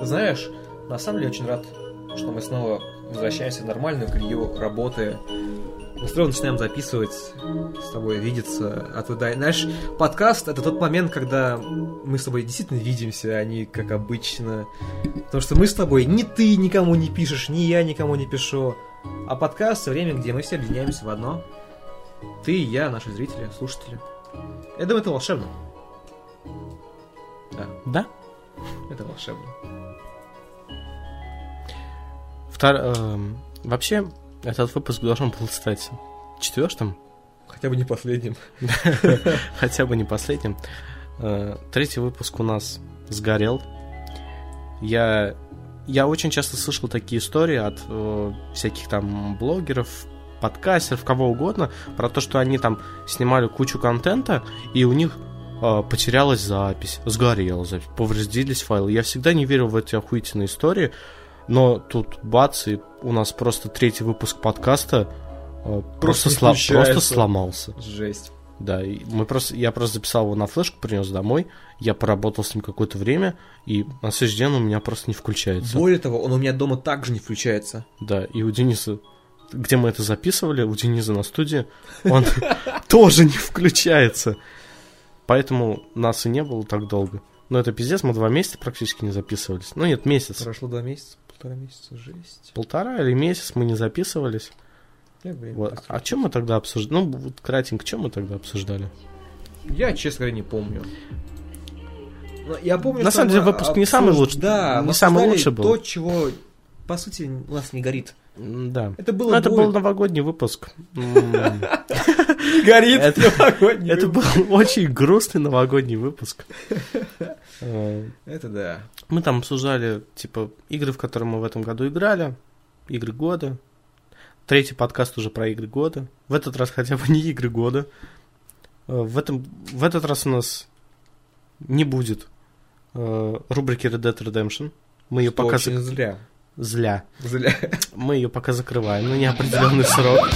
Знаешь, на самом деле очень рад, что мы снова возвращаемся в нормальную колею работы. Мы снова начинаем записывать, с тобой видеться. А туда, знаешь, подкаст это тот момент, когда мы с тобой действительно видимся, а не как обычно. Потому что мы с тобой ни ты никому не пишешь, ни я никому не пишу. А подкаст время, где мы все объединяемся в одно. Ты, я, наши зрители, слушатели. Я думаю, это волшебно. Да, Да? Это волшебно. Втор... эм, Вообще, этот выпуск должен был стать четвертым, Хотя бы не последним. хотя бы не последним. Э, Третий выпуск у нас сгорел. Я, я очень часто слышал такие истории от э, всяких там блогеров, подкастеров, кого угодно, про то, что они там снимали кучу контента, и у них потерялась запись, сгорела запись, повредились файлы. Я всегда не верил в эти охуительные истории, но тут бац, и у нас просто третий выпуск подкаста э, просто, включается. просто сломался. Жесть. Да, и мы просто, я просто записал его на флешку, принес домой, я поработал с ним какое-то время, и на следующий день он у меня просто не включается. Более того, он у меня дома также не включается. Да, и у Дениса, где мы это записывали, у Дениса на студии, он тоже не включается. Поэтому нас и не было так долго. Но это пиздец, мы два месяца практически не записывались. Ну нет, месяц. Прошло два месяца, полтора месяца, жесть. Полтора или месяц мы не записывались. Вот. А чем мы тогда обсуждали? Ну, вот кратенько, чем мы тогда обсуждали? Я, честно говоря, не помню. Но я помню, На самом деле, выпуск не самый обсуж- лучший. Да, Не мы самый лучший был. То, чего, по сути, у нас не горит. Да. Это было Ну, это был новогодний выпуск. Горит новогодний Это был очень грустный новогодний выпуск. Это да. Мы там обсуждали, типа, игры, в которые мы в этом году играли, игры года. Третий подкаст уже про игры года. В этот раз хотя бы не игры года. Э, В, этом, в этот раз у нас не будет э, рубрики Red Dead Redemption. Мы ее Что пока очень зак- зря. Зля. Зря. Мы ее пока закрываем на неопределенный срок.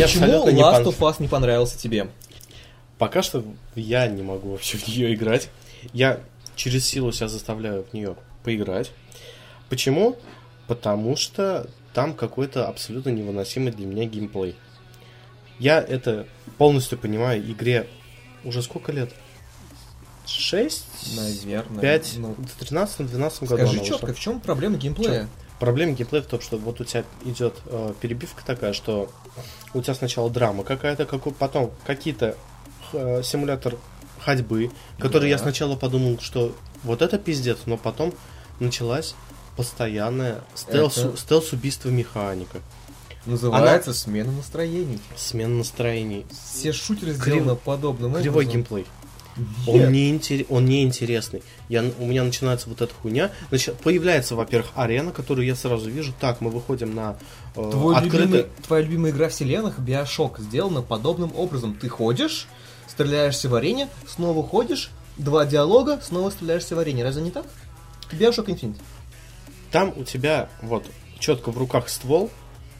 Почему Last of Us не понравился тебе? Пока что я не могу вообще в нее играть. Я через силу себя заставляю в нее поиграть. Почему? Потому что там какой-то абсолютно невыносимый для меня геймплей. Я это полностью понимаю. Игре уже сколько лет? 6? Наверное. 5? Ну, В 13-12 году скажи четко, в чем проблема геймплея? Проблема геймплея в том, что вот у тебя идет э, перебивка такая, что у тебя сначала драма какая-то, какой, потом какие-то э, симулятор ходьбы, который я Да. сначала подумал, что вот это пиздец, но потом началась постоянная стелс, Это- стелс-убийство механика, Называется смена настроений. смена настроений, Все шутеры Крив- сделаны подобным кривой образом. геймплей. Нет. Он, не интер- он неинтересный. Я, у меня начинается вот эта хуйня. Значит, появляется, во-первых, арена, которую я сразу вижу. Так, мы выходим на э, Твой открытый... любимый- твоя любимая игра вселенных, Биошок, сделана подобным образом. Ты ходишь, стреляешься в арене, снова ходишь, два диалога, снова стреляешься в арене. Разве не так? Биошок Infinite. Там у тебя вот четко в руках ствол,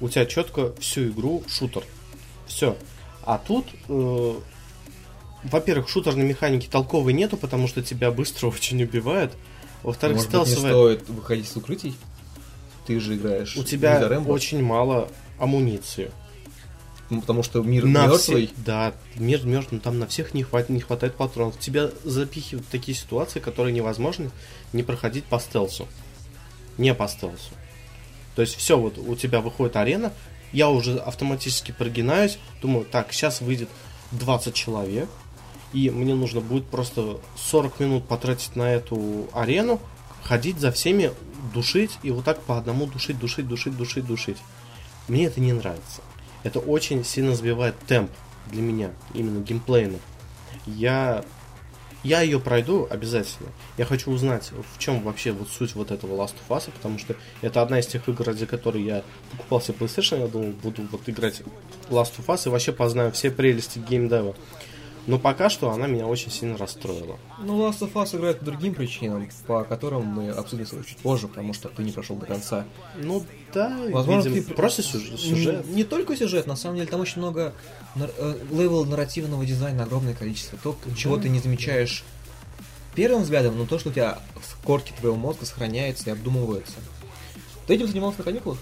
у тебя четко всю игру шутер. Все. А тут, э, во-первых, шутерной механики толковой нету, потому что тебя быстро очень убивают. Во-вторых, Может быть, не стелсовая... стоит выходить с укрытий? Ты же играешь У тебя очень мало амуниции. ну, потому что мир на мертвый. всех, да, мир мертвый, там на всех не хватит, не хватает патронов. Тебя запихивают в такие ситуации, которые невозможно не проходить по стелсу. Не по стелсу. То есть все, вот у тебя выходит арена, я уже автоматически прогинаюсь, думаю, так, сейчас выйдет 20 человек, и мне нужно будет просто 40 минут потратить на эту арену, ходить за всеми, душить, и вот так по одному душить, душить, душить, душить, душить. Мне это не нравится. Это очень сильно сбивает темп для меня, именно геймплейно. Я, я ее пройду обязательно. Я хочу узнать, в чем вообще вот суть вот этого Last of Us, потому что это одна из тех игр, ради которой я покупал себе PlayStation, я думал, буду вот играть Last of Us и вообще познаю все прелести геймдева. Но пока что она меня очень сильно расстроила. Ну, Last of Us играет по другим причинам, по которым мы обсудим чуть позже, потому что ты не прошел до конца. Ну да, Возможно, видимо, ты- просто сюжет. сюжет. Не, не только сюжет, на самом деле, там очень много нар- э, level нарративного дизайна, огромное количество. То, чего ты не замечаешь первым взглядом, но то, что у тебя в корке твоего мозга сохраняется и обдумывается. Ты этим занимался на каникулах?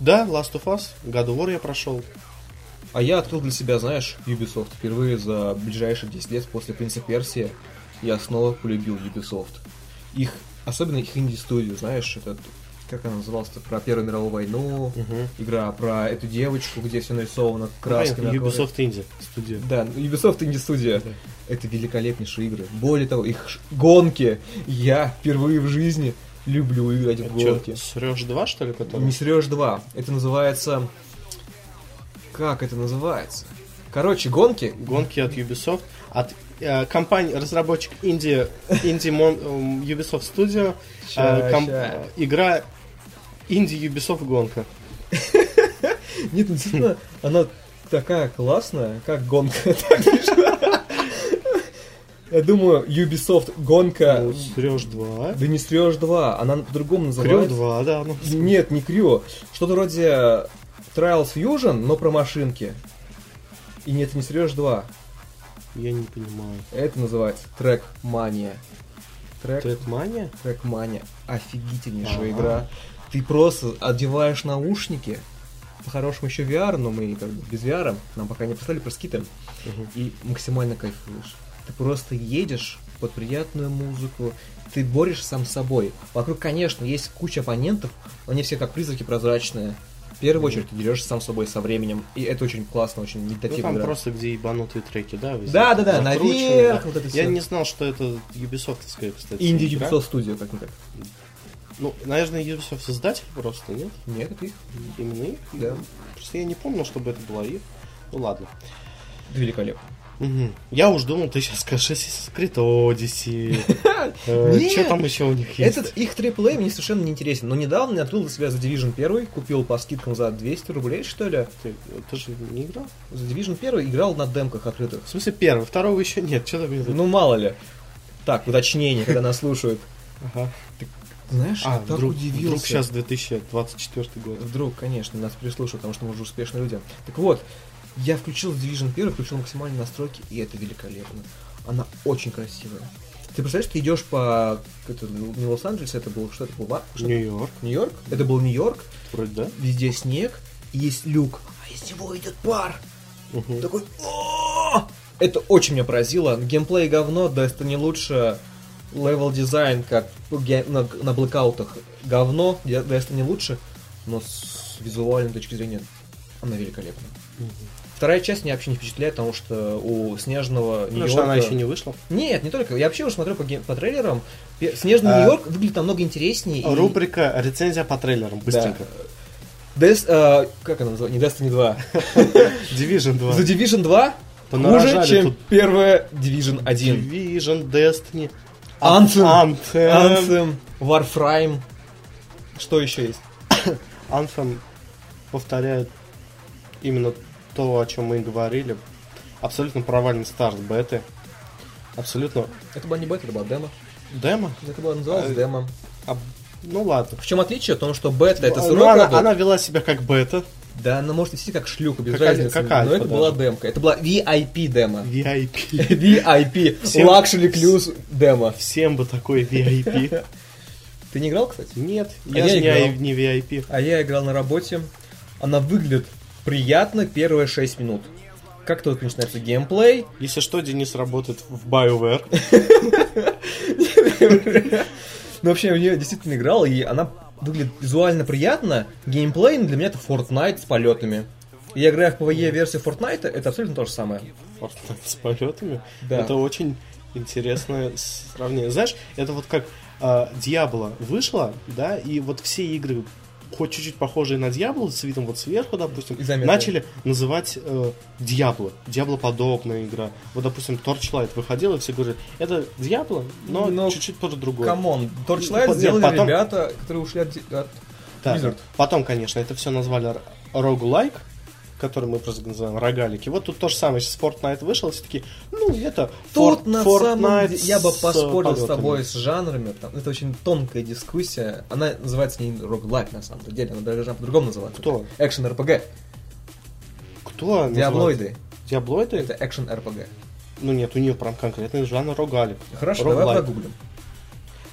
Да, Last of Us, God of War я прошел. А я открыл для себя, знаешь, Ubisoft. Впервые за ближайшие 10 лет после Принца Персия я снова полюбил Ubisoft. Их, особенно их инди-студию, знаешь, это как она называлась про Первую мировую войну, Мгм. игра про эту девочку, где все нарисовано красками. Понятно, акварель. Ubisoft Indie студия. Да, ну, Ubisoft Indie студия. Да. Это великолепнейшие игры. Более того, их ш- гонки. Я впервые в жизни люблю играть в гонки. Срешь 2, что ли, который? Не Сереж 2. Это называется... Как это называется? Короче, гонки. Гонки от Ubisoft. От э, компании, разработчик Indie, Indie Mon- эм, Ubisoft Studio. Ща, э, ком- ща. игра Indie Ubisoft гонка. Нет, ну, действительно, она такая классная, как гонка. Я думаю, Ubisoft гонка... Ну, Срешь 2. Да не Сереж 2, она по-другому называется. 2, да. Ну, Нет, не Крю. Что-то вроде Trials Fusion, но про машинки. И нет, не Сереж 2. я не понимаю. Это называется Трек Мания. Трек, Трэкмания? Трек Мания. Офигительнейшая Ага. игра. Ты просто одеваешь наушники. По-хорошему еще VR, но мы как бы без VR. Нам пока не поставили про скиты. Мгм. И максимально кайфуешь. Ты просто едешь под приятную музыку. Ты борешься сам с собой. Вокруг, конечно, есть куча оппонентов, но они все как призраки прозрачные. В первую очередь ты дерешься сам с собой со временем. И это очень классно, очень Ну, медитативно. там игра. просто где ебанутые треки, да? Да, да, да, наверх, вот это Я всё. не знал, что это Ubisoftская, кстати. Инди. Ubisoft Studio, как-никак. Ну, наверное, Ubisoft создатель просто, нет? Нет, это их. Именно их? Да. Просто я не помнил, чтобы это была их. Ну ладно. Великолепно. Я уж думал, ты сейчас скажешь Assassin's Creed Odyssey. Что там еще у них есть? Этот их AAA мне совершенно не интересен. Но недавно я открыл для себя The Division 1, купил по скидкам за 200 рублей, что ли. Ты, ты же не играл? The Division 1 играл на демках открытых. В смысле, первый, второго еще нет. Что там? Ну, мало ли. Так, уточнение, когда нас слушают. Ага. Знаешь, А, я так вдруг, удивился. вдруг сейчас 2024 год. Вдруг, конечно, нас переслушают, потому что мы уже успешные люди. Так вот, я включил Division 1, включил максимальные настройки, и это великолепно. Она очень красивая. Ты представляешь, ты идешь по... Это, не Лос-Анджелес, это был... Что это был? Ва- что это? Нью-Йорк, Нью-Йорк? Это был Нью-Йорк. вроде, да? Везде снег, и есть люк, а из него идет пар. Мгм. Такой... Это очень меня поразило. Геймплей говно, да это не лучше. Левел дизайн, как на, на блэкаутах, говно, да это не лучше. Но с визуальной точки зрения она великолепна. Мгм. Вторая часть меня вообще не впечатляет, потому что у снежного Потому что она еще не вышла. Нет, не только. Я вообще уже смотрю по, по трейлерам. Снежный А. Нью-Йорк выглядит намного интереснее. и- Рубрика рецензия по трейлерам. Быстренько. Des- э, как она называется? Не Destiny 2. Division 2. The Division 2 хуже, чем тут. первая Division 1. Division, Destiny. Anthem. Anthem. Anthem, Warframe. Что еще есть? Anthem повторяет именно то, о чем мы и говорили. Абсолютно провальный старт беты. Абсолютно Это была не бета, это была демо. демо. Это была называлась А, демо. А, ну ладно. В чем отличие? В том, что бета это Ну, сырой она, продукт. она вела себя как бета. Да, она может вести как шлюха, без Как разницы. как но альфа это была даже. демка. Это была VIP демо. VIP. VIP. Всем- Luxury Clues демо. Всем бы такой VIP. Ты не играл, кстати? Нет, А я, я не, играл. ай- не VIP. А я играл на работе. Она выглядит приятно первые 6 минут. Как только начинается геймплей, Если что, Денис работает в BioWare. Ну, вообще, я в нее действительно играл, и она выглядит визуально приятно. Геймплей для меня это Fortnite с полетами. Я играю в PvE версию Fortnite, это абсолютно то же самое. Fortnite с полетами. Да. Это очень интересное сравнение. Знаешь, это вот как а, Diablo вышла, да, и вот все игры, хоть чуть-чуть похожие на Diablo, с видом вот сверху, допустим, начали называть э, Diablo. Diablo-подобная игра. Вот, допустим, Torchlight выходила, и все говорят, это Diablo, но Но чуть-чуть тоже другое. Come on, Torchlight Нет, сделали потом- ребята, которые ушли от, от Да. Blizzard. Потом, конечно, это все назвали roguelike, который мы просто называем рогалики. Вот тут то же самое, сейчас Fortnite вышел, все таки ну, это Тут Форт- на Fortnite самом деле, я бы поспорил с тобой с жанрами, там, это очень тонкая дискуссия, она называется не роглайк на самом деле, она должна по-другому называться. Кто? Экшен РПГ, Кто? Диаблоиды, Диаблоиды? это экшен РПГ. Ну нет, у нее прям конкретный жанр рогалик. Хорошо, давай Роглайк. прогуглим.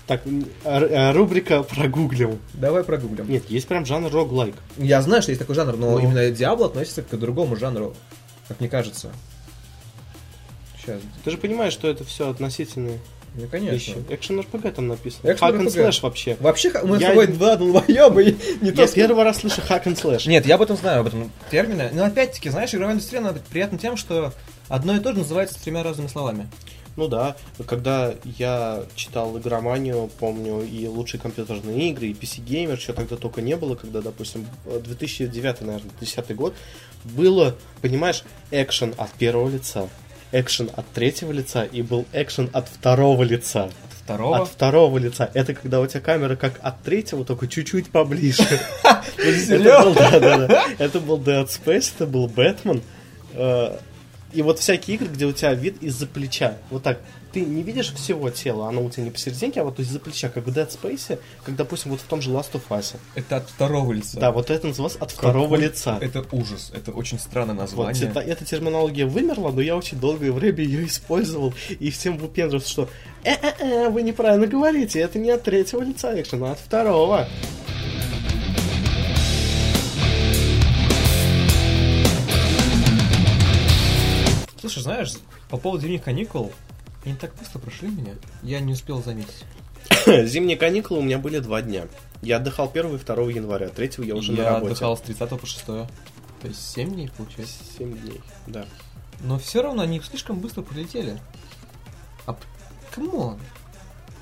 Так, э, рубрика прогуглил. Давай прогуглим. Нет, есть прям жанр роглайк. Я знаю, что есть такой жанр, но Ну. именно Диабло относится к другому жанру, как мне кажется. Сейчас, Ты же понимаешь, что это все относительные ну конечно. вещи. Экшен РПГ там написано. Экшен and slash вообще. Вообще, мы Я- с тобой два долбоеба, и не то Я первый раз слышу and slash. Нет, я об этом знаю, об этом термине. Но опять-таки, знаешь, игровая индустрия, она приятна тем, что одно и то же называется тремя разными словами. Ну да, когда я читал игроманию, помню и лучшие компьютерные игры, и PC Gamer, что тогда только не было, когда, допустим, 2009, наверное, 2010 год, было, понимаешь, экшен от первого лица, экшен от третьего лица и был экшен от второго лица. Второго. От второго лица. Это когда у тебя камера как от третьего, только чуть-чуть поближе. Это был Dead Space, это был Бэтмен. И вот всякие игры, где у тебя вид из-за плеча. Вот так. Ты не видишь всего тела, оно у тебя не посерединке, а вот из-за плеча, как в Dead Space, как, допустим, вот в том же Last of Us. Это от второго лица. Да, вот это называлось от второго Какой- лица. Это ужас. Это очень странное Вот, название. это- эта терминология вымерла, но я очень долгое время ее использовал и всем выпендривался, что э-э-э, вы неправильно говорите, это не от третьего лица экшена, а от второго. Слушай, знаешь, по поводу зимних каникул, они так быстро прошли меня, я не успел заметить. Зимние каникулы у меня были два дня. Я отдыхал 1 и 2 января, 3 я уже на я работе. отдыхал с 30 по 6. То есть 7 дней, получается. 7 дней, да. Но все равно они слишком быстро прилетели. А come on.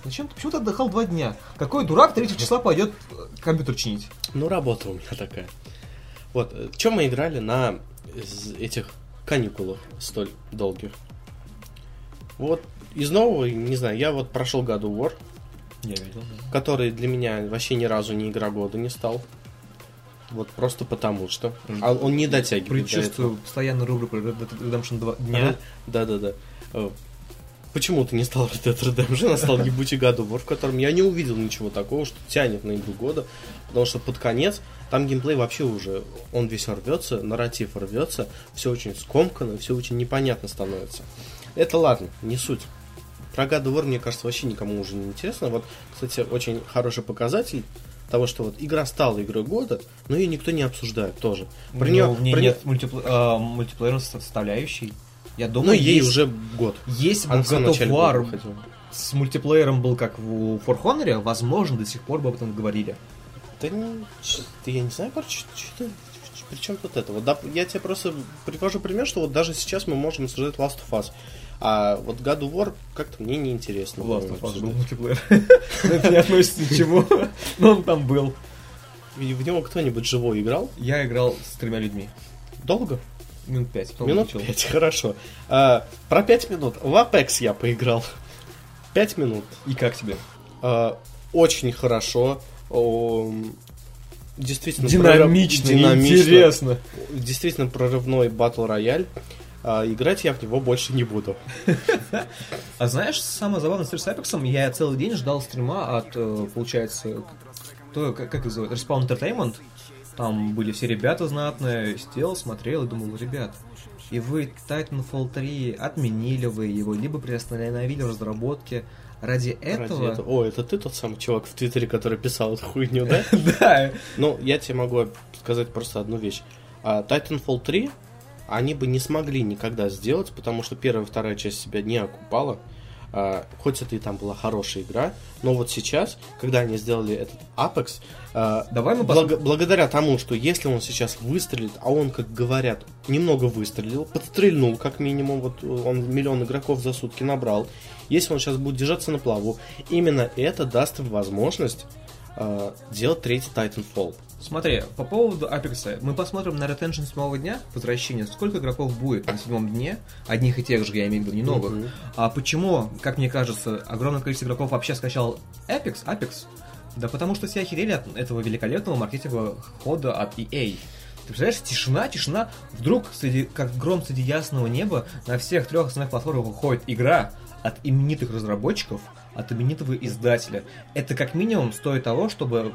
Зачем ты? Почему ты отдыхал два дня? Какой дурак 3 числа пойдет э, компьютер чинить? Ну, работа у меня такая. Вот, э, чем мы играли на этих каникулах столь долгих? Вот, из нового, не знаю, я вот прошел God of War, Я видел, да. который для меня вообще ни разу не игра года не стал. Вот просто потому что. А он не дотягивает. до этого. Предчувствую постоянную рубрику Red Dead Redemption 2 дня. Да-да-да. Э, Почему ты не стал Red Dead Redemption, а стал ебучий God of War, в котором я не увидел ничего такого, что тянет на игру года, потому что под конец там геймплей вообще уже, он весь рвется, нарратив рвется, все очень скомкано, все очень непонятно становится. Это ладно, не суть. Про God of War, мне кажется, вообще никому уже не интересно. Вот, кстати, очень хороший показатель того, что вот игра стала игрой года, но ее никто не обсуждает тоже. Про Ну, нее, про нет мультипл- а, мультиплеерной составляющей. Я Ну, думаю, ей есть, уже год. Есть бы God of War с мультиплеером был как в For Honor, возможно, до сих пор бы об этом говорили. Да не, да я не знаю, короче, что при чем тут это? Вот, да, я тебе просто привожу пример, что вот даже сейчас мы можем обсуждать Last of Us. А вот God of War как-то мне неинтересно. Last of Us был мультиплеер. Это не относится ни к чему, но он там был. В него кто-нибудь живой играл? Я играл с тремя людьми. Долго? Минут пять. минут пять, хорошо. А, про пять минут. В Apex я поиграл. Пять минут. И как тебе? А, очень хорошо. О, действительно Динамично, прорыв- динамично. интересно. Действительно прорывной батл рояль. А, играть я в него больше не буду. А знаешь, самое забавное с Apex, я целый день ждал стрима от, э, получается, кто, как, как их зовут, Respawn Entertainment. Там были все ребята знатные, сидел, смотрел и думал, ребят, и вы Titanfall 3 отменили вы его, либо приостановили в разработке ради Ради этого. этого. О, это ты тот самый чувак в Твиттере, который писал эту хуйню, да? Да. Ну, я тебе могу сказать просто одну вещь. А, Titanfall 3 они бы не смогли никогда сделать, потому что первая и вторая часть себя не окупала. А, хоть это и там была хорошая игра, но вот сейчас, когда они сделали этот Apex, а, Давай мы благ- благодаря тому, что если он сейчас выстрелит, а он, как говорят, немного выстрелил, подстрельнул, как минимум, вот э, он миллион игроков за сутки набрал, если он сейчас будет держаться на плаву, именно это даст им возможность а, делать третий Titanfall. Смотри, по поводу Apex, мы посмотрим на ретеншн седьмого дня, возвращение, сколько игроков будет на седьмом дне, одних и тех же, я имею в виду, не новых. Мгм. А почему, как мне кажется, огромное количество игроков вообще скачал Apex? Apex? Да потому что все охерели от этого великолепного маркетингового хода от EA. Ты представляешь, тишина, тишина, вдруг, среди, как гром среди ясного неба, на всех трех основных платформах выходит игра от именитых разработчиков, от именитого издателя. Это как минимум стоит того, чтобы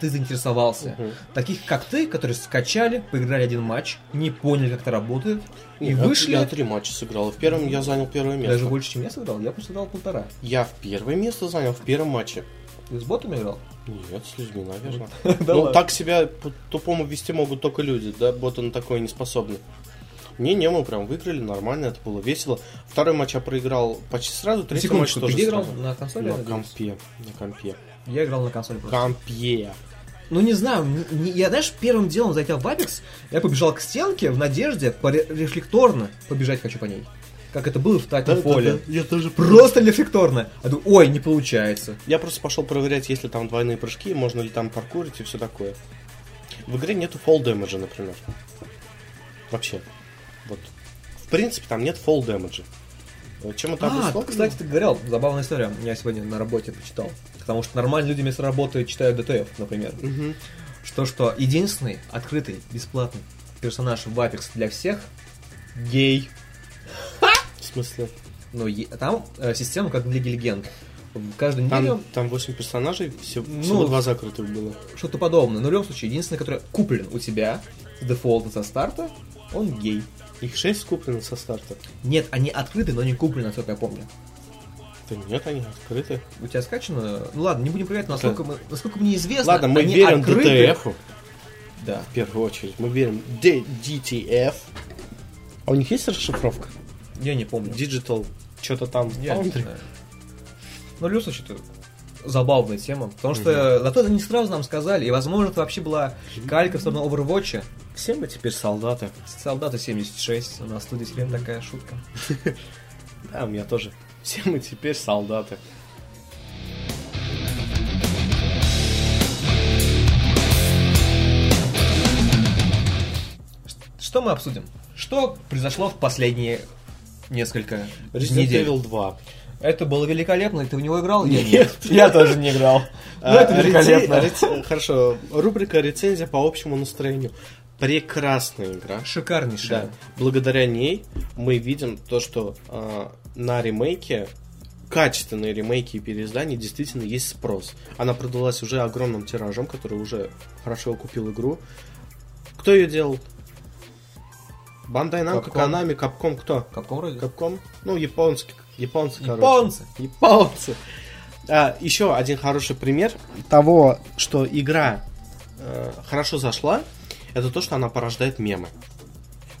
ты заинтересовался. Мгм. Таких, как ты, которые скачали, поиграли один матч, не поняли, как это работает, и вышли... Я три матча сыграл. В первом я занял первое место. Даже больше, чем я сыграл, я просто сыграл полтора. Я в первое место занял в первом матче. Ты с ботами играл? Нет, с людьми, наверное. Ну, так себя по-тупому вести могут только люди, да, боты на такое не способны. Не-не, мы прям выиграли, нормально, это было весело. Второй матч я проиграл почти сразу, третий матч Секундочку, ты тоже где играл? сразу. На консоли? На компе, на компе. Я играл на консоли просто. Компе. Ну не знаю, не- не- я, знаешь, первым делом зайдя в Apex, я побежал к стенке в надежде рефлекторно побежать хочу по ней. Как это было в Titanfall. Я тоже Просто рефлекторно. А думаю, ой, не получается. Я просто пошел проверять, есть ли там двойные прыжки, можно ли там паркурить и все такое. В игре нету fall damage, например. Вообще. Вот. В принципе, там нет fall damage. Э, Чем это А, обусловлено? кстати, ты говорил, забавная история. Я сегодня на работе почитал. Потому что нормальные люди вместо работы читают ДТФ, например. Мгм. Что, что единственный открытый, бесплатный персонаж в Apex для всех гей. В смысле? Ну, там э, система как в Лиге Легенд. Каждую Там, неделю там 8 персонажей, всего, Ну, всего два закрытых было. что-то подобное. Но в любом случае, единственный, который куплен у тебя с дефолта со старта, он гей. Их 6 куплено со старта. Нет, они открыты, но не куплены, насколько я помню. Да нет, они открыты. У тебя скачано? Ну ладно, не будем проверять, насколько, мы, насколько мне известно. Ладно, мы они верим открыты. DTF, Да. в первую очередь. Мы верим D- DTF. А у них есть расшифровка? Я не помню. Digital, что-то там. Я не знаю. Ну, случае, это забавная тема. Потому что зато это не сразу нам сказали. И, возможно, это вообще была калька в сторону Overwatch. Все мы теперь солдаты. Солдаты 76. У нас тут время такая шутка. Да, у меня тоже. Все мы теперь солдаты. Что мы обсудим? Что произошло в последние несколько Resident недель? Evil 2. Это было великолепно. Ты в него играл? Я Нет. Я тоже не играл. Ну, это А, великолепно. Хорошо, рубрика рецензия по общему настроению. Прекрасная игра. Шикарнейшая. Да. Благодаря ней мы видим то, что а, на ремейке, качественные ремейки и переиздания действительно есть спрос. Она продалась уже огромным тиражом, который уже хорошо купил игру. Кто ее делал? Бандай Namco. Konami, Capcom, кто? Capcom вроде? Capcom? Ну, японский, японцы, короче. Японцы. Японцы. А, еще один хороший пример того, что игра э, хорошо зашла, это то, что она порождает мемы.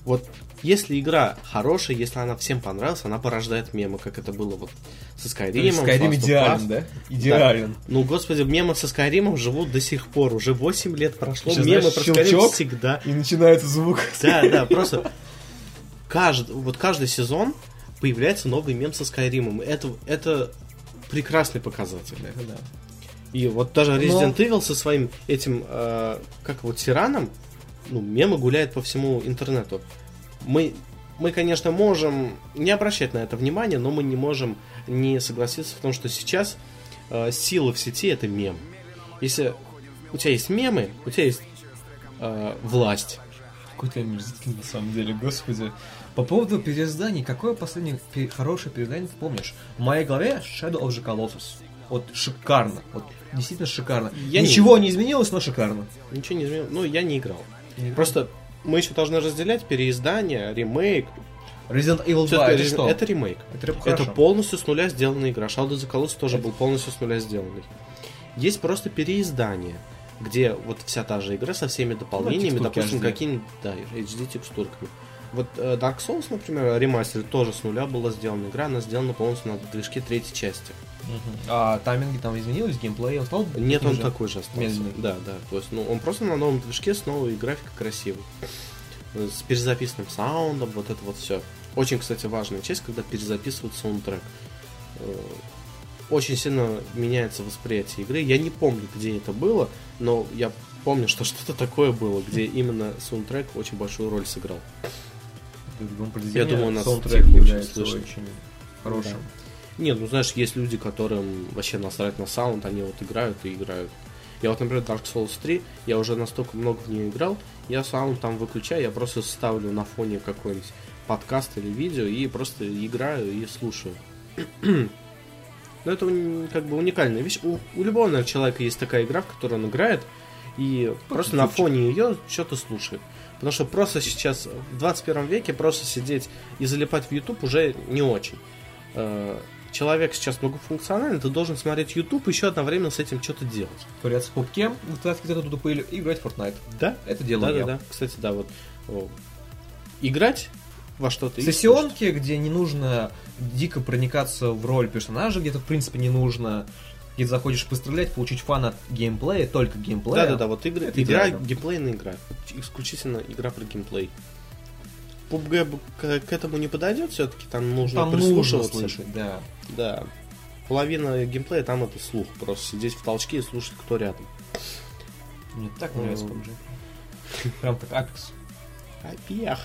Вот если игра хорошая, если она всем понравилась, она порождает мемы, как это было вот со Skyrim. Skyrim идеален, да? Идеален. Ну, господи, мемы со Skyrim живут до сих пор. Уже 8 лет прошло, Сейчас, мемы знаешь, про Skyrim всегда. И начинается звук. Да, да, просто каждый, вот каждый сезон появляется новый мем со Скайримом. Это, это прекрасный показатель. Это да. И вот даже Resident Evil со своим этим, э, как вот, тираном, ну, мемы гуляют по всему интернету. Мы, мы, конечно, можем не обращать на это внимание, но мы не можем не согласиться в том, что сейчас э, сила в сети это мем. Если у тебя есть мемы, у тебя есть э, власть. Какой ты омерзительный, на самом деле, господи. По поводу переизданий, какое последнее пе- хорошее переиздание ты помнишь? В моей голове Shadow of the Colossus. Вот шикарно. Вот действительно шикарно. Я не- Ничего не... изменилось, но шикарно. Ничего не изменилось. Ну, я не играл. Не? Просто мы еще должны разделять переиздание, ремейк. Resident Evil 2 Всё-таки это что? это ремейк. Это Это полностью с нуля сделанная игра. Shadow of the Colossus тоже Это- был полностью с нуля сделанный. Есть просто переиздание, где вот вся та же игра со всеми дополнениями, Ну, допустим, HD. какими да, HD текстурками. Вот э, Dark Souls, например, ремастер тоже с нуля была сделана игра, она сделана полностью на движке третьей части. Мгм. А тайминги там изменились, геймплей, он стал Нет, он же? такой же остался. медленный. Да, да. То есть, ну, он просто на новом движке с новой графикой красивой. Э, С перезаписанным саундом, вот это вот все. Очень, кстати, важная часть, когда перезаписывают саундтрек. Э, Очень сильно меняется восприятие игры. Я не помню, где это было, но я помню, что что-то такое было, где именно саундтрек очень большую роль сыграл. Я думаю, нас саундтрек очень является слышно. очень хорошим. Нет, ну знаешь, есть люди, которым вообще насрать на саунд, они вот играют и играют. Я вот, например, Dark Souls 3, я уже настолько много в нее играл, я сам там выключаю, я просто ставлю на фоне какой-нибудь подкаст или видео и просто играю и слушаю. Но это как бы уникальная вещь. У, у любого наверное, человека есть такая игра, в которую он играет, и просто на фоне ее что-то слушает. Потому что просто сейчас, в 21 веке, просто сидеть и залипать в YouTube уже не очень. Человек сейчас многофункциональный, ты должен смотреть YouTube и еще одновременно с этим что-то делать. Ковыряться в пупке, вытаскивать оттуда пыль и играть в Fortnite. Да? Это Да, делаю да, я. да. Кстати, да, вот играть во что-то. Сессионки, где не нужно дико проникаться в роль персонажа, где-то в принципе не нужно, где ты заходишь пострелять, получить фан от геймплея, только геймплея. Да, да, да, вот игры, Это игра, идеально. геймплейная игра. Исключительно игра про геймплей. PUBG к, к этому не подойдет, все-таки там нужно Там нужно прислушиваться. слышать, да. Да. Половина геймплея там это слух. Просто сидеть в толчке и слушать, кто рядом. Мне так нравится. PUBG. Прям как Apex. Опях.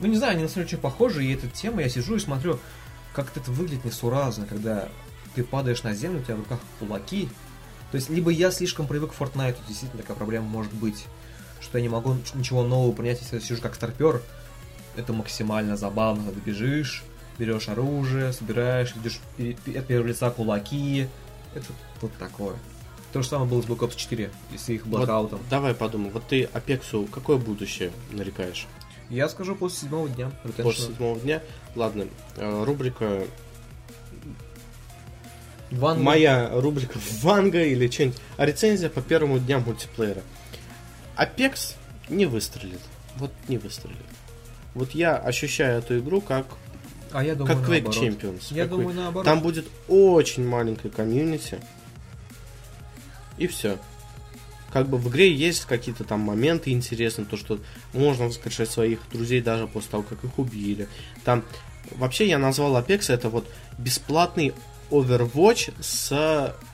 Ну, не знаю, они на самом деле похожи, и эта тема, я сижу и смотрю, как это выглядит несуразно, когда ты падаешь на землю, у тебя в руках кулаки. То есть, либо я слишком привык к Fortnite, действительно такая проблема может быть, что я не могу ничего нового принять, если я сижу как старпер. Это максимально забавно, когда ты бежишь, берешь оружие, собираешь, идешь от первого лица кулаки. Это вот такое. То же самое было с Black Ops 4, и с их Вот блокаутом. давай подумай, вот ты Апексу какое будущее нарекаешь? Я скажу после седьмого дня. После Retention. седьмого дня. Ладно, э, рубрика Ванга. моя рубрика Ванга или что-нибудь. А рецензия по первому дням мультиплеера. Апекс не выстрелит. Вот не выстрелит. Вот я ощущаю эту игру как, А я думаю, как Quake наоборот. Champions. Я Как думаю, наоборот. Там будет очень маленькая комьюнити. И все. Как бы в игре есть какие-то там моменты интересные, то, что можно воскрешать своих друзей даже после того, как их убили. Там вообще я назвал Apex это вот бесплатный Overwatch с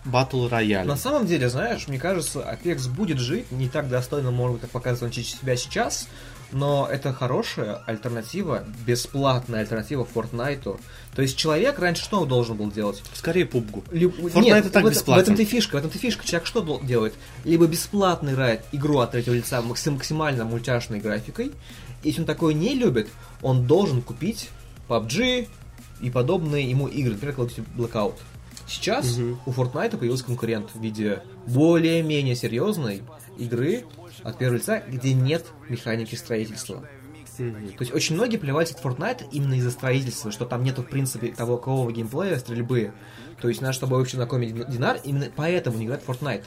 Battle Royale. На самом деле, знаешь, мне кажется, Apex будет жить не так достойно, может быть, как показывает он себя сейчас, но это хорошая альтернатива, бесплатная альтернатива Fortnite. То есть человек раньше что должен был делать? Скорее пубгу. Люб- Fortnite Нет, и так в, этом- бесплатен. в этом-то и фишка, в этом-то и фишка. Человек что делает? Либо бесплатно играет игру от третьего лица максим- максимально мультяшной графикой. Если он такое не любит, он должен купить PUBG и подобные ему игры, например, Blackout. Сейчас Мгм. у Fortnite появился конкурент в виде более-менее серьезной игры от первого лица, где нет механики строительства. Мгм. То есть очень многие плевались от Fortnite именно из-за строительства, что там нету, в принципе, того крового геймплея, стрельбы. То есть наш с тобой общий знакомый Дин- Динар именно поэтому не играет в Fortnite.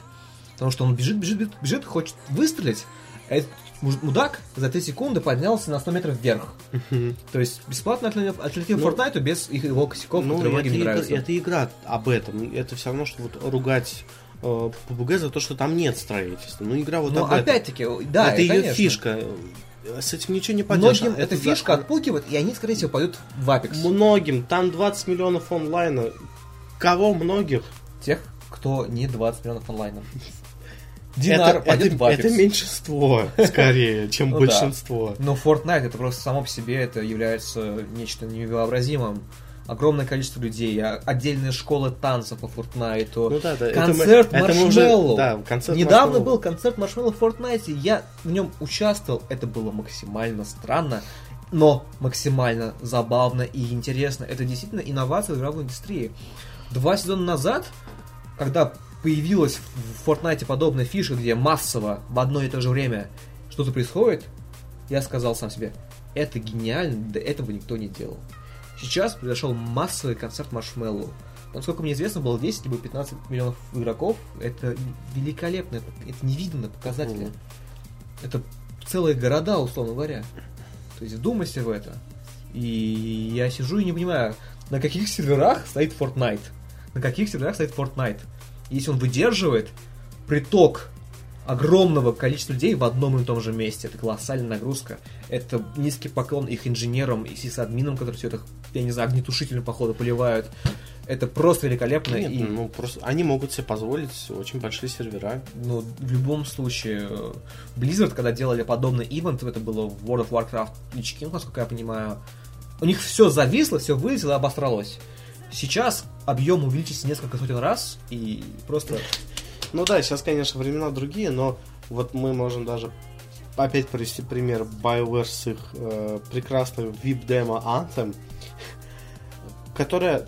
Потому что он бежит, бежит, бежит, бежит, хочет выстрелить, а этот мудак за 3 секунды поднялся на 100 метров вверх. То есть бесплатно альтернатива альтернатива Ну, Fortnite без их его косяков, Ну, которые многим игра, нравятся. это игра об этом. Это все равно, что вот ругать э, PUBG за то, что там нет строительства. Ну, игра вот Но об этом. опять-таки, да, это ее конечно. фишка. С этим ничего не поделаешь. Многим эта за- фишка отпугивает, и они, скорее всего, пойдут в Apex. Многим. Там 20 миллионов онлайна. Кого многих? Тех, кто не 20 миллионов онлайном. Динар это, пойдет это, в Apex. это меньшинство, скорее, чем Ну большинство. Но Fortnite это просто само по себе это является нечто невообразимым. Огромное количество людей, а- отдельные школы танцев по Fortnite. Ну да, да. Концерт это мы уже- Marshmello. Да, концерт Недавно Marshmello. был концерт Marshmello в Fortnite. Я в нем участвовал. Это было максимально странно, но максимально забавно и интересно. Это действительно инновация в игровой индустрии. Два сезона назад, когда появилась в Fortnite подобная фишка, где массово в одно и то же время что-то происходит, я сказал сам себе, это гениально, до этого никто не делал. Сейчас произошел массовый концерт Маршмеллоу. Насколько мне известно, было 10 либо 15 миллионов игроков. Это великолепно, это, невиданно показатели. Мгм. Это целые города, условно говоря. То есть вдумайся в это. И я сижу и не понимаю, на каких серверах стоит Fortnite. На каких серверах стоит Fortnite. Если он выдерживает приток огромного количества людей в одном и том же месте. Это колоссальная нагрузка. Это низкий поклон их инженерам и сисадминам, которые все это, я не знаю, огнетушителем, походу, поливают. Это просто великолепно. Нет, и, ну просто они могут себе позволить очень большие сервера. ну, в любом случае, э, Blizzard, когда делали подобный ивент, это было в World of Warcraft Lich King, насколько я понимаю, у них все зависло, все вылезло, обосралось. Сейчас объем увеличится несколько сотен раз, и просто Ну да, сейчас, конечно, времена другие, но вот мы можем даже опять привести пример BioWare с их э, прекрасной VIP-демо Anthem, которая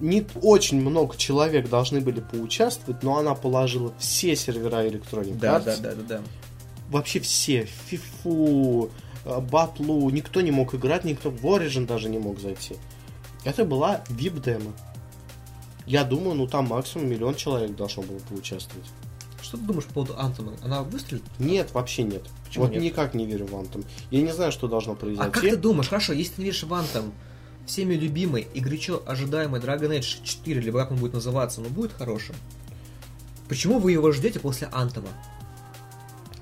не очень много человек должны были поучаствовать, но она положила все сервера Electronic Да, Arts. да, да, да, да. Вообще все. Фифу, э, Батлу, никто не мог играть, никто в Origin даже не мог зайти. Это была VIP-демо. Я думаю, ну там максимум миллион человек должно было поучаствовать. Что ты думаешь по поводу Антома? Она выстрелит? Нет, вообще нет. Почему вот нет? никак не верю в Anthem. Я не знаю, что должно произойти. А как ты думаешь, хорошо, если ты не веришь в Anthem, всеми любимый и горячо ожидаемый Dragon Age 4, либо как он будет называться, но будет хорошим? Почему вы его ждете после Антома?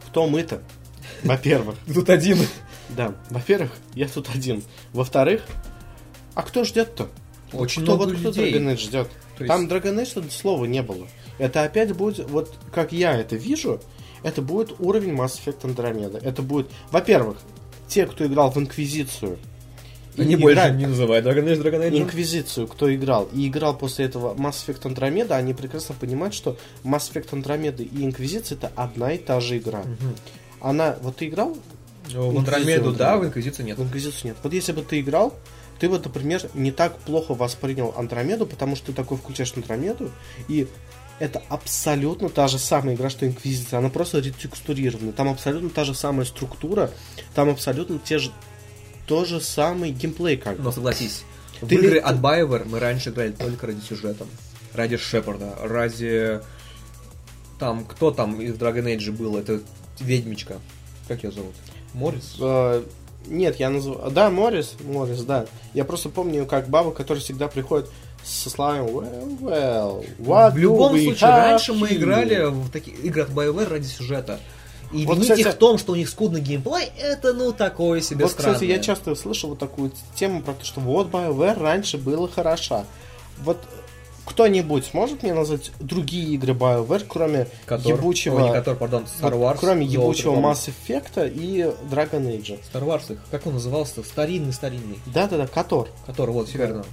Кто мы-то? Во-первых. Тут один. Да, во-первых, я тут один. Во-вторых, а кто ждет-то? Очень кто, много вот кто людей. Dragon Age ждет? То есть- Там Dragon Age слова не было. Это опять будет, вот как я это вижу, это будет уровень Mass Effect Andromeda. Это будет, во-первых, те, кто играл в Инквизицию, и Они больше играют- не называют Dragon Age Dragon Age. Инквизицию, кто играл, и играл после этого Mass Effect Andromeda, они прекрасно понимают, что Mass Effect Andromeda и Инквизиция это одна и та же игра. Мгм. Она, вот ты играл В Инквизицию Андромеду, да, в Инквизиции нет. В Инквизицию нет. Вот если бы ты играл, ты вот, например, не так плохо воспринял Андромеду, потому что ты такой включаешь Андромеду, и это абсолютно та же самая игра, что Инквизиция. Она просто ретекстурирована. Там абсолютно та же самая структура, там абсолютно те же тот же самый геймплей как бы. Но согласись, в Ты игры ли- от BioWare мы раньше играли только ради сюжета. Ради Шепарда, ради... Там, кто там из Dragon Age был? Это ведьмичка. Как ее зовут? Морис? Э, Нет, я называю... Да, Морис, Морис, да. Я просто помню, как баба, которая всегда приходит со словами well, well, what в любом случае, раньше мы here?» играли в такие игры от BioWare ради сюжета. И Вот, винить кстати- их в том, что у них скудный геймплей, это ну такое себе Вот, кстати, я странное. часто слышал вот такую тему про то, что вот BioWare раньше было хороша. Вот кто-нибудь может мне назвать другие игры BioWare, кроме Котор. ебучего... Ой, не Котор, пардон, Star вот Wars. кроме The Old ебучего Republic. Mass Effect и Dragon Age. Star Wars, как он назывался? Старинный-старинный. Да-да-да, Котор. Который, вот, все Да. верно.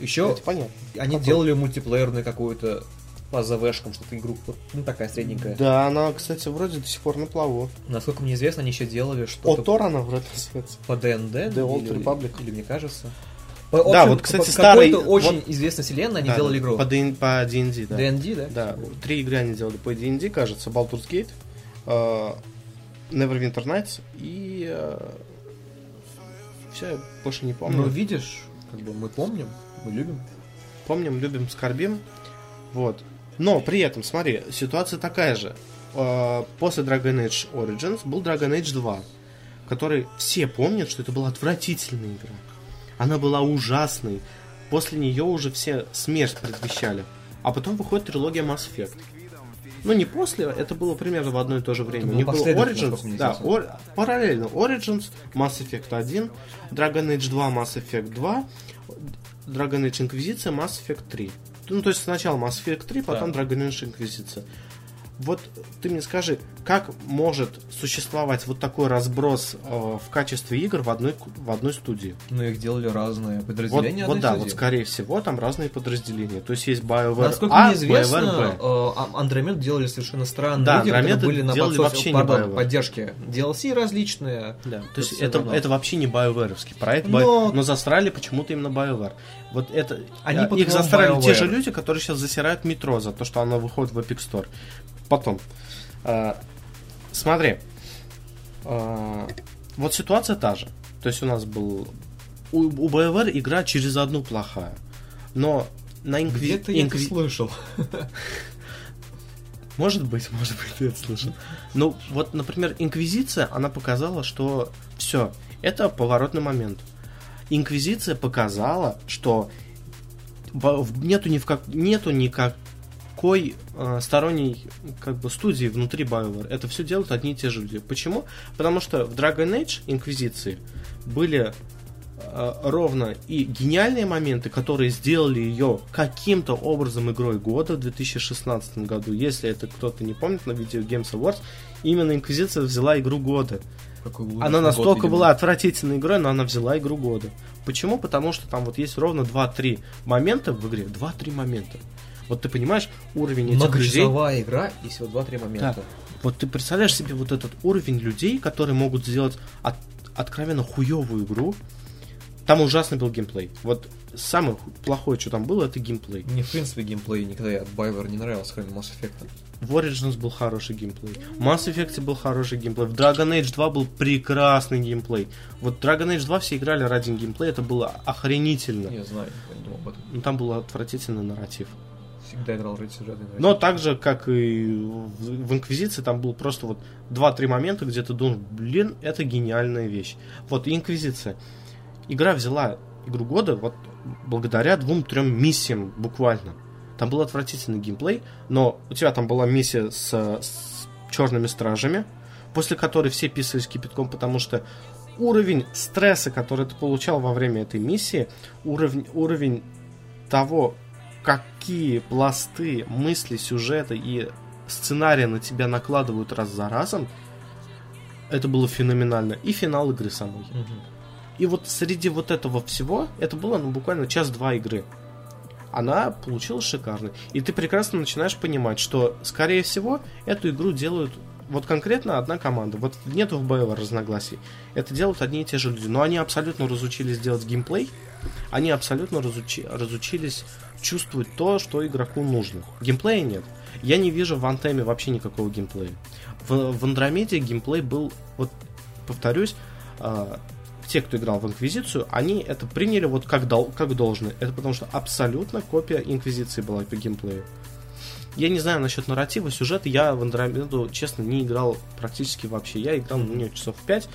Еще Это понятно. они Котор. делали мультиплеерную какую-то по ЗВшкам, что-то игру, вот, ну такая средненькая. Да, она, кстати, вроде до сих пор на плаву. Насколько мне известно, они еще делали что-то Отор она вроде называется. по ДНД. The Old или, Republic. Или мне кажется. Да, В общем, вот, кстати, по старый- очень вот- известной вселенной они Да, делали да, игру. По, D- по D&D, да. D&D, да? Да, три игры они делали по D&D, кажется, Baldur's Gate, э, Neverwinter Nights и... все, я больше не помню. Ну, видишь, как бы мы помним, мы любим. Помним, любим, скорбим. Вот. Но при этом, смотри, ситуация такая же. Э, После Dragon Age Origins был Dragon Age 2, который все помнят, что это была отвратительная игра. Она была ужасной. После нее уже все смерть предвещали. А потом выходит трилогия Mass Effect. Ну, не после, это было примерно в одно и то же время. Это У них был был последователь, Origins, да. Ор- параллельно Origins, Mass Effect 1, Dragon Age 2, Mass Effect 2, Dragon Age Инквизиция, Mass Effect 3. Ну, то есть сначала Mass Effect 3, потом Да. Dragon Age Инквизиция. Вот ты мне скажи, как может существовать вот такой разброс э, в качестве игр в одной, в одной студии? Но их делали разные Вот, подразделения вот одной да, студии. вот скорее всего там разные подразделения. То есть есть BioWare Насколько А, мне известно, BioWare э, А- Андромеду делали совершенно странные Да, люди, которые Андромеду были на делали подсос- вообще не пардон, BioWare. поддержке DLC различные. Да, то есть это, это вообще не BioWare проект, Но- но засрали почему-то именно BioWare. Вот это Они под их засрали те BioWare. же люди, которые сейчас засирают метро за то, что оно выходит в Epic Store. Потом, а, смотри, а, вот ситуация та же. То есть у нас был у, у BioWare игра через одну плохая, но на Инкви... Где-то я это Инкви- слышал. Может быть, может быть, ты это слышал. Ну, вот, например, Инквизиция, она показала, что все, это поворотный момент. Инквизиция показала, что нету ни в как нету никакой э, сторонней как бы студии внутри BioWare. Это все делают одни и те же люди. Почему? Потому что в Dragon Age Инквизиции были э, ровно и гениальные моменты, которые сделали ее каким-то образом игрой года в 2016 году. Если это кто-то не помнит на Video Games Awards, именно Инквизиция взяла игру года. Какой Она год, настолько видимо. была отвратительной игрой, но она взяла игру года. Почему? Потому что там вот есть ровно 2-3 момента в игре. 2-3 момента. Вот ты понимаешь уровень этих людей. Игра и всего 2-3 момента. Да. Вот ты представляешь себе вот этот уровень людей, которые могут сделать от- откровенно хуевую игру. Там ужасный был геймплей. Вот самое плохое, что там было, это геймплей. Мне, в принципе, геймплей никогда от Bioware не нравился, кроме Mass Effect. В Origins был хороший геймплей. В Mass Effect был хороший геймплей. В Dragon Age 2 был прекрасный геймплей. Вот Dragon Age 2 все играли ради геймплея, это было охренительно. Не знаю, я не думал об этом. Но там был отвратительный нарратив. Всегда играл ради сюжетной Но так же, как и в, Инквизиции, там было просто вот 2-3 момента, где ты думаешь, блин, это гениальная вещь. Вот и Инквизиция. Игра взяла игру года вот благодаря двум-трем миссиям буквально. Там был отвратительный геймплей, но у тебя там была миссия с, с черными стражами, после которой все писались кипятком, потому что уровень стресса, который ты получал во время этой миссии, уровень, уровень того, какие пласты мысли, сюжета и сценария на тебя накладывают раз за разом, это было феноменально. И финал игры самой. И вот среди вот этого всего, это было ну, буквально час-два игры. Она получилась шикарной. И ты прекрасно начинаешь понимать, что, скорее всего, эту игру делают вот конкретно одна команда. Вот нету в BioWare разногласий. Это делают одни и те же люди. Но они абсолютно разучились делать геймплей. Они абсолютно разучи- разучились чувствовать то, что игроку нужно. Геймплея нет. Я не вижу в Антеме вообще никакого геймплея. В, в Андромеде геймплей был, вот повторюсь, а, те, кто играл в Инквизицию, они это приняли вот как, дол- как должное. Это потому что абсолютно копия Инквизиции была по геймплею. Я не знаю насчет нарратива, сюжета. Я в Андромеду, честно, не играл практически вообще. Я играл на нее часов 5.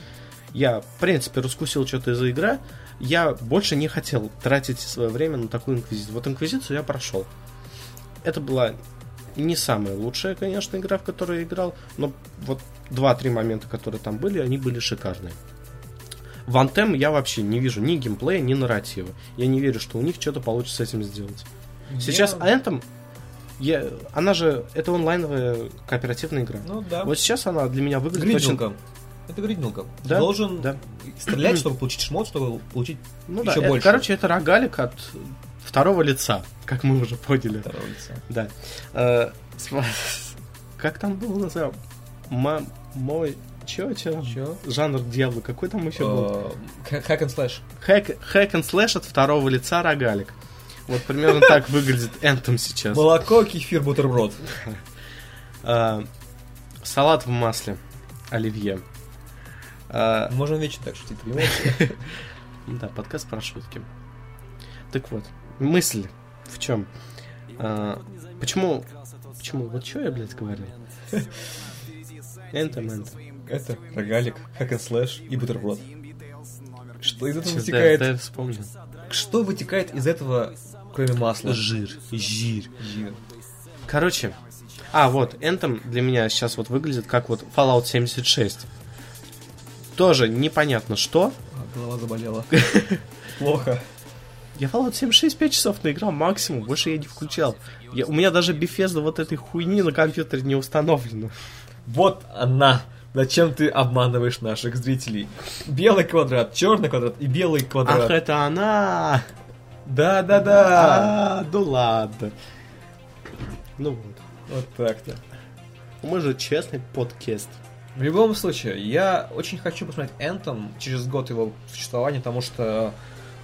Я, в принципе, раскусил что-то из-за игры. Я больше не хотел тратить свое время на такую инквизицию. Вот инквизицию я прошел. Это была не самая лучшая, конечно, игра, в которую я играл, но вот 2-3 момента, которые там были, они были шикарные. В Anthem я вообще не вижу ни геймплея, ни нарратива. Я не верю, что у них что-то получится с этим сделать. Сейчас Anthem, я, она же, это онлайновая кооперативная игра. Ну да. Вот сейчас она для меня выглядит очень... Гридилка. Это гридилка. Ты Да, должен да. стрелять, чтобы получить шмот, чтобы получить Ну да, еще это, больше. короче, это рогалик от второго лица, как мы уже поняли. второго лица. Да. Э, Как там было называем? Ма- Мой... Чё, чё? Чё? Жанр дьявола. Какой там еще был? Э, Hack and. Хэк хэк and слэш от второго лица рогалик. Вот примерно так выглядит Anthem сейчас. Молоко, кефир, бутерброд. Э, Салат в масле. Оливье. Э, Можем вечно так шутить, понимаешь? Да, подкаст про шутки. Так вот, мысль в чем? почему? Почему? Вот что я, блядь, говорил? Anthem, Anthem. Это рогалик, hack and slash и бутерброд. Что из этого Сейчас вытекает? Что вытекает из этого, кроме масла? Жир. Жир. Жир. Короче. А, вот, Anthem для меня сейчас вот выглядит как вот Fallout 76. Тоже непонятно что. А, голова заболела. Плохо. Я Fallout 76 5 часов наиграл максимум, больше я не включал. Я- у меня даже Bethesda вот этой хуйни на компьютере не установлена. Вот она. Зачем ты обманываешь наших зрителей? Белый квадрат, черный квадрат и белый Ах, квадрат. это она! Да, да, да. А, ну ладно. Ну вот. Вот так-то. Мы же честный подкаст. В любом случае, я очень хочу посмотреть Anthem через год его существования, потому что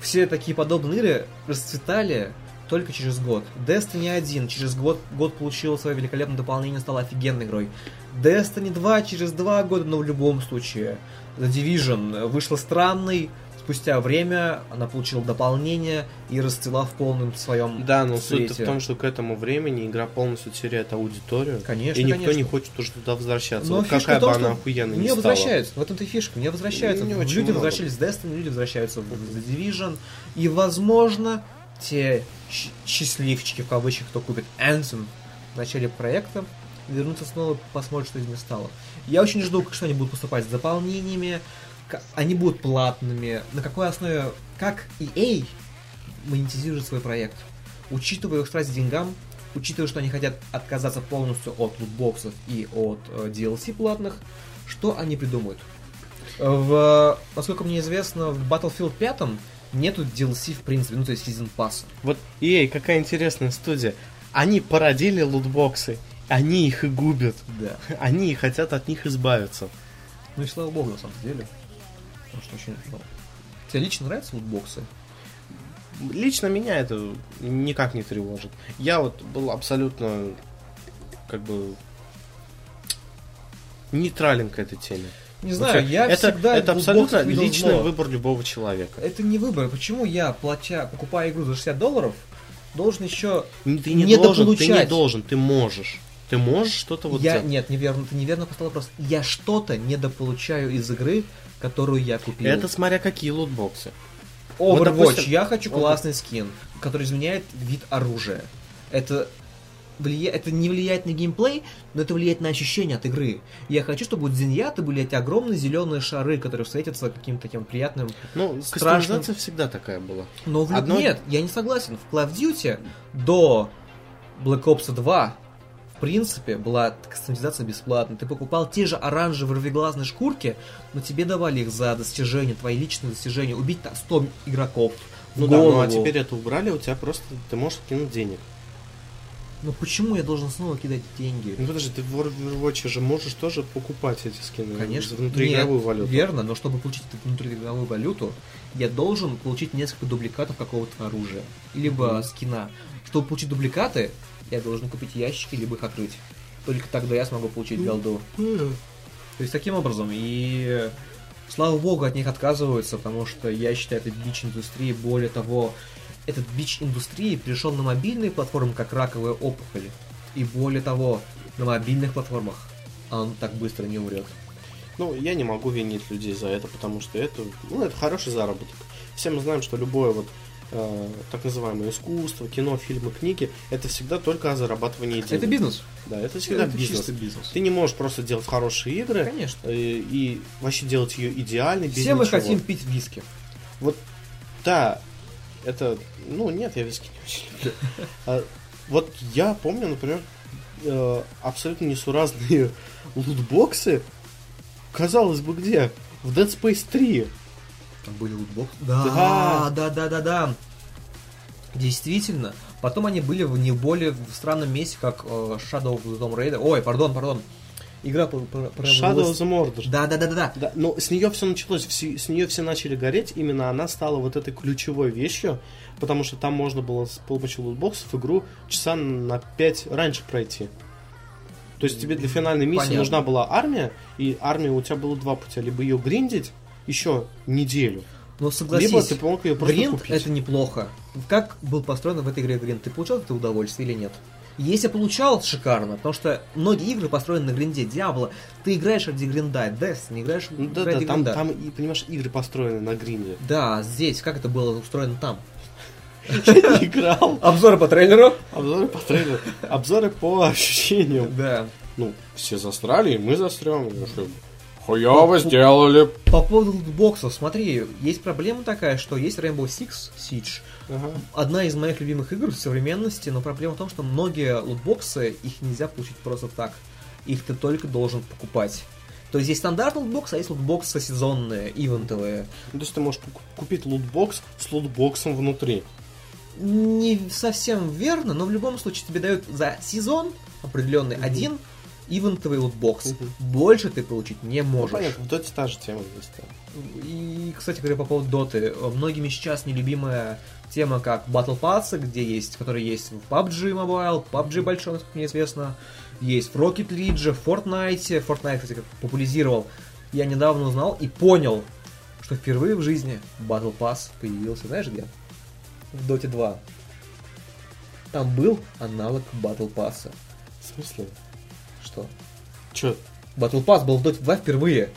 все такие подобные игры расцветали только через год. Destiny 1 через год, год получил свое великолепное дополнение, стала офигенной игрой. Destiny 2 через два года, но в любом случае. The Division вышла странной, спустя время она получила дополнение и расцвела в полном своем Да, но суть в том, что к этому времени игра полностью теряет аудиторию. Конечно, и никто конечно. не хочет уже туда возвращаться. Но вот фишка какая в том, бы она охуенная не не стала. возвращаются. В этом-то и фишка. Не возвращаются. Не люди много. возвращались в Destiny, люди возвращаются в The Division. И, возможно, те счастливчики, в кавычках, кто купит Anthem в начале проекта, вернутся снова, посмотрят, что из них стало. Я очень жду, что они будут поступать с дополнениями, они будут платными, на какой основе, как EA монетизирует свой проект. Учитывая их страсть к деньгам, учитывая, что они хотят отказаться полностью от лутбоксов и от э, DLC платных, что они придумают? В, насколько мне известно, в Battlefield 5 нету DLC в принципе, ну то есть Season Pass. Вот, ей, какая интересная студия. Они породили лутбоксы. Они их и губят. Да. Они и хотят от них избавиться. Ну и слава богу, на самом деле. Потому что очень... ну, Тебе лично нравятся лутбоксы? Лично меня это никак не тревожит. Я вот был абсолютно как бы нейтрален к этой теме. Не знаю, я это, всегда это абсолютно личный зло. выбор любого человека. Это не выбор. Почему я, платя, покупая игру за 60 долларов, должен еще... Ты не должен, ты не должен, ты можешь. Ты можешь что-то вот я... делать. Нет, неверно, ты неверно поставил вопрос. Я что-то недополучаю из игры, которую я купил. Это смотря какие лутбоксы. Overwatch. Вот, допустим, я хочу классный скин, который изменяет вид оружия. Это влия- это не влияет на геймплей, но это влияет на ощущение от игры. Я хочу, чтобы у Дзиньята были эти огромные зеленые шары, которые встретятся каким-то таким приятным. Ну, кастомизация всегда такая была. Но в Одно- нет, я не согласен. В Call of Duty до Black Ops 2 в принципе была кастомизация бесплатная. Ты покупал те же оранжевые рвеглазные шкурки, но тебе давали их за достижения, твои личные достижения. Убить там 100 игроков. Ну да, ну а теперь это убрали, у тебя просто ты можешь кинуть денег. Ну почему я должен снова кидать деньги? Ну подожди, ты в Overwatch же можешь тоже покупать эти скины Конечно. внутриигровую Нет, валюту. Верно, но чтобы получить эту внутриигровую валюту, я должен получить несколько дубликатов какого-то оружия. Либо Мгм. скина. Чтобы получить дубликаты, я должен купить ящики, либо их открыть. Только тогда я смогу получить голду. Мгм. То есть таким образом. И слава богу, от них отказываются, потому что я считаю, это бич индустрии. Более того, этот бич индустрии перешел на мобильные платформы, как раковая опухоль. И более того, на мобильных платформах он так быстро не умрет. Ну, я не могу винить людей за это, потому что это, ну, это хороший заработок. Все мы знаем, что любое вот э, так называемое искусство, кино, фильмы, книги, это всегда только о зарабатывании денег. Это бизнес. Да, это всегда это бизнес. чистый бизнес. Ты не можешь просто делать хорошие игры Конечно. э, и вообще делать ее идеальной без Все мы ничего. хотим пить виски. Вот, да, это, ну, нет, я виски не очень люблю. А, Вот я помню, например, э, абсолютно несуразные лутбоксы, казалось бы, где? В Dead Space 3. Там были лутбоксы. Да. Да, да, да, да, да. Действительно. Потом они были в не более в странном месте, как э, Shadow of the Tomb Raider. Ой, пардон, пардон. Игра про, про- про Shadow of the Mordor. Да, да, да, да, да. Да, но с нее все началось, все- с нее все начали гореть, именно она стала вот этой ключевой вещью, потому что там можно было с помощью лутбоксов игру часа на 5 раньше пройти. То есть тебе для финальной миссии Понятно. нужна была армия, и армия у тебя было два пути, либо ее гриндить еще неделю, Но согласись, либо ты мог ее просто гринд купить. это неплохо. Как был построен в этой игре гринд? Ты получал это удовольствие или нет? Если получал, шикарно, потому что многие игры построены на гринде. Диабло, ты играешь ради гринда, Death, не играешь Ну да, ради да, там, гринда. там, и, понимаешь, игры построены на гринде. Да, здесь, как это было устроено там? Я не играл. Обзоры по трейлеру? Обзоры по трейлеру, обзоры по ощущениям. Да. Ну, все застряли, и мы застрем. Ну, что, Хуёво сделали. По поводу лутбоксов, смотри, есть проблема такая, что есть Rainbow Six Siege. Ага. Одна из моих любимых игр в современности, но проблема в том, что многие лутбоксы, их нельзя получить просто так. Их ты только должен покупать. То есть есть стандартный лутбокс, а есть лутбоксы сезонные, ивентовые. Ну, То есть ты можешь ку- купить лутбокс с лутбоксом внутри. Не совсем верно, но в любом случае тебе дают за сезон определенный Мгм. один ивентовый лутбокс. Мгм. Больше ты получить не Ну, можешь. понятно, в доте та же тема есть. И, кстати говоря, по поводу доты, многими сейчас нелюбимая тема, как Battle Pass, где есть, который есть в PUBG Mobile, PUBG большой, насколько мне известно, есть в Rocket League, в Fortnite. Fortnite, кстати, как популяризировал. Я недавно узнал и понял, что впервые в жизни Battle Pass появился, знаешь где? В Dota 2. Там был аналог Battle Pass. В смысле? Что? Чё? Battle Pass был в Dota 2 впервые.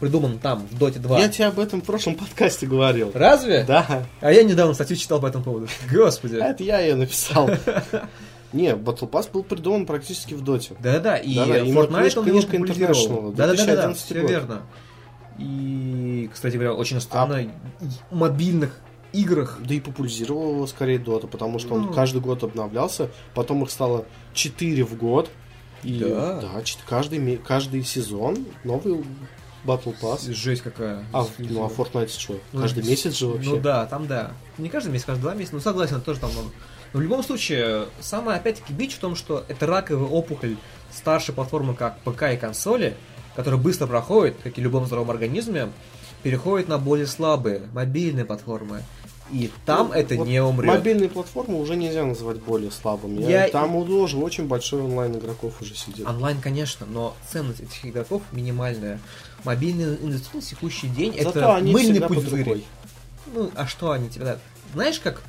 Придуман там, в Dota 2. Я тебе об этом в прошлом подкасте говорил. Разве? Да. А я недавно статью читал по этому поводу. Господи. А это я ее написал. Не, Battle Pass был придуман практически в доте. И Да-да, именно Fortnite он книжка. International, Да-да-да, 2011 все верно. И, кстати говоря, очень странно, в мобильных играх Да и популяризировал его скорее дота, потому что он Ну. каждый год обновлялся, потом их стало 4 в год. И Да. да, каждый, каждый сезон новый Battle Pass. Жесть какая. А, ну а Fortnite что? Ну, Каждый месяц же вообще. Ну да, там да. Не каждый месяц, каждые два месяца, но согласен, тоже там много. Но в любом случае, самое опять-таки бич в том, что это раковая опухоль старшей платформы, как ПК и консоли, которая быстро проходит, как и в любом здоровом организме, переходит на более слабые, мобильные платформы. И там Ну, это вот не умрет. Мобильные платформы уже нельзя называть более слабыми. Я- Там уже очень большой онлайн игроков уже сидит. Онлайн, конечно, но ценность этих игроков минимальная. Мобильная индустрия на текущий день Зато это они мыльный пузырь. Ну, а что они тебе дают? Знаешь, как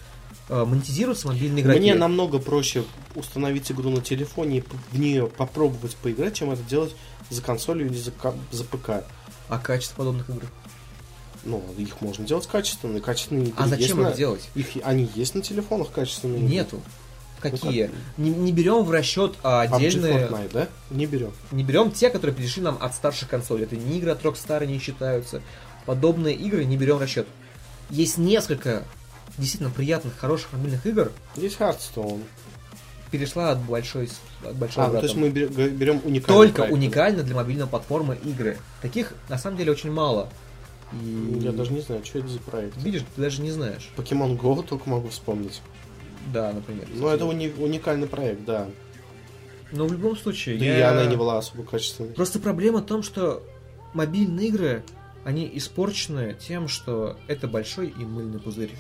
э, монетизируются мобильные игроки? Мне намного проще установить игру на телефоне и в нее попробовать поиграть, чем это делать за консолью или за, за ПК. А качество подобных игр? Ну, их можно делать качественные. Качественные игры А зачем их на- делать? Их, они есть на телефонах качественные игры. Нету. Какие? как? Не, не берем в расчет а, PUBG, отдельные... Fortnite, да? Не берем. Не берем те, которые пришли нам от старших консолей. Это не игры от Rockstar не считаются. Подобные игры не берем в расчет. Есть несколько действительно приятных, хороших мобильных игр. Есть Hearthstone. Перешла от большой, от большого А, ну, то брата. есть мы берем уникальные Только проекты. уникально для мобильной платформы игры. Таких на самом деле очень мало. И Я даже не знаю, что это за проект. видишь, ты даже не знаешь. Pokemon Go только могу вспомнить. Да, например. Но это уни- уникальный проект, да. Но в любом случае, Да я... и она не была особо качественной. Просто проблема в том, что мобильные игры, они испорчены тем, что это большой и мыльный пузырь.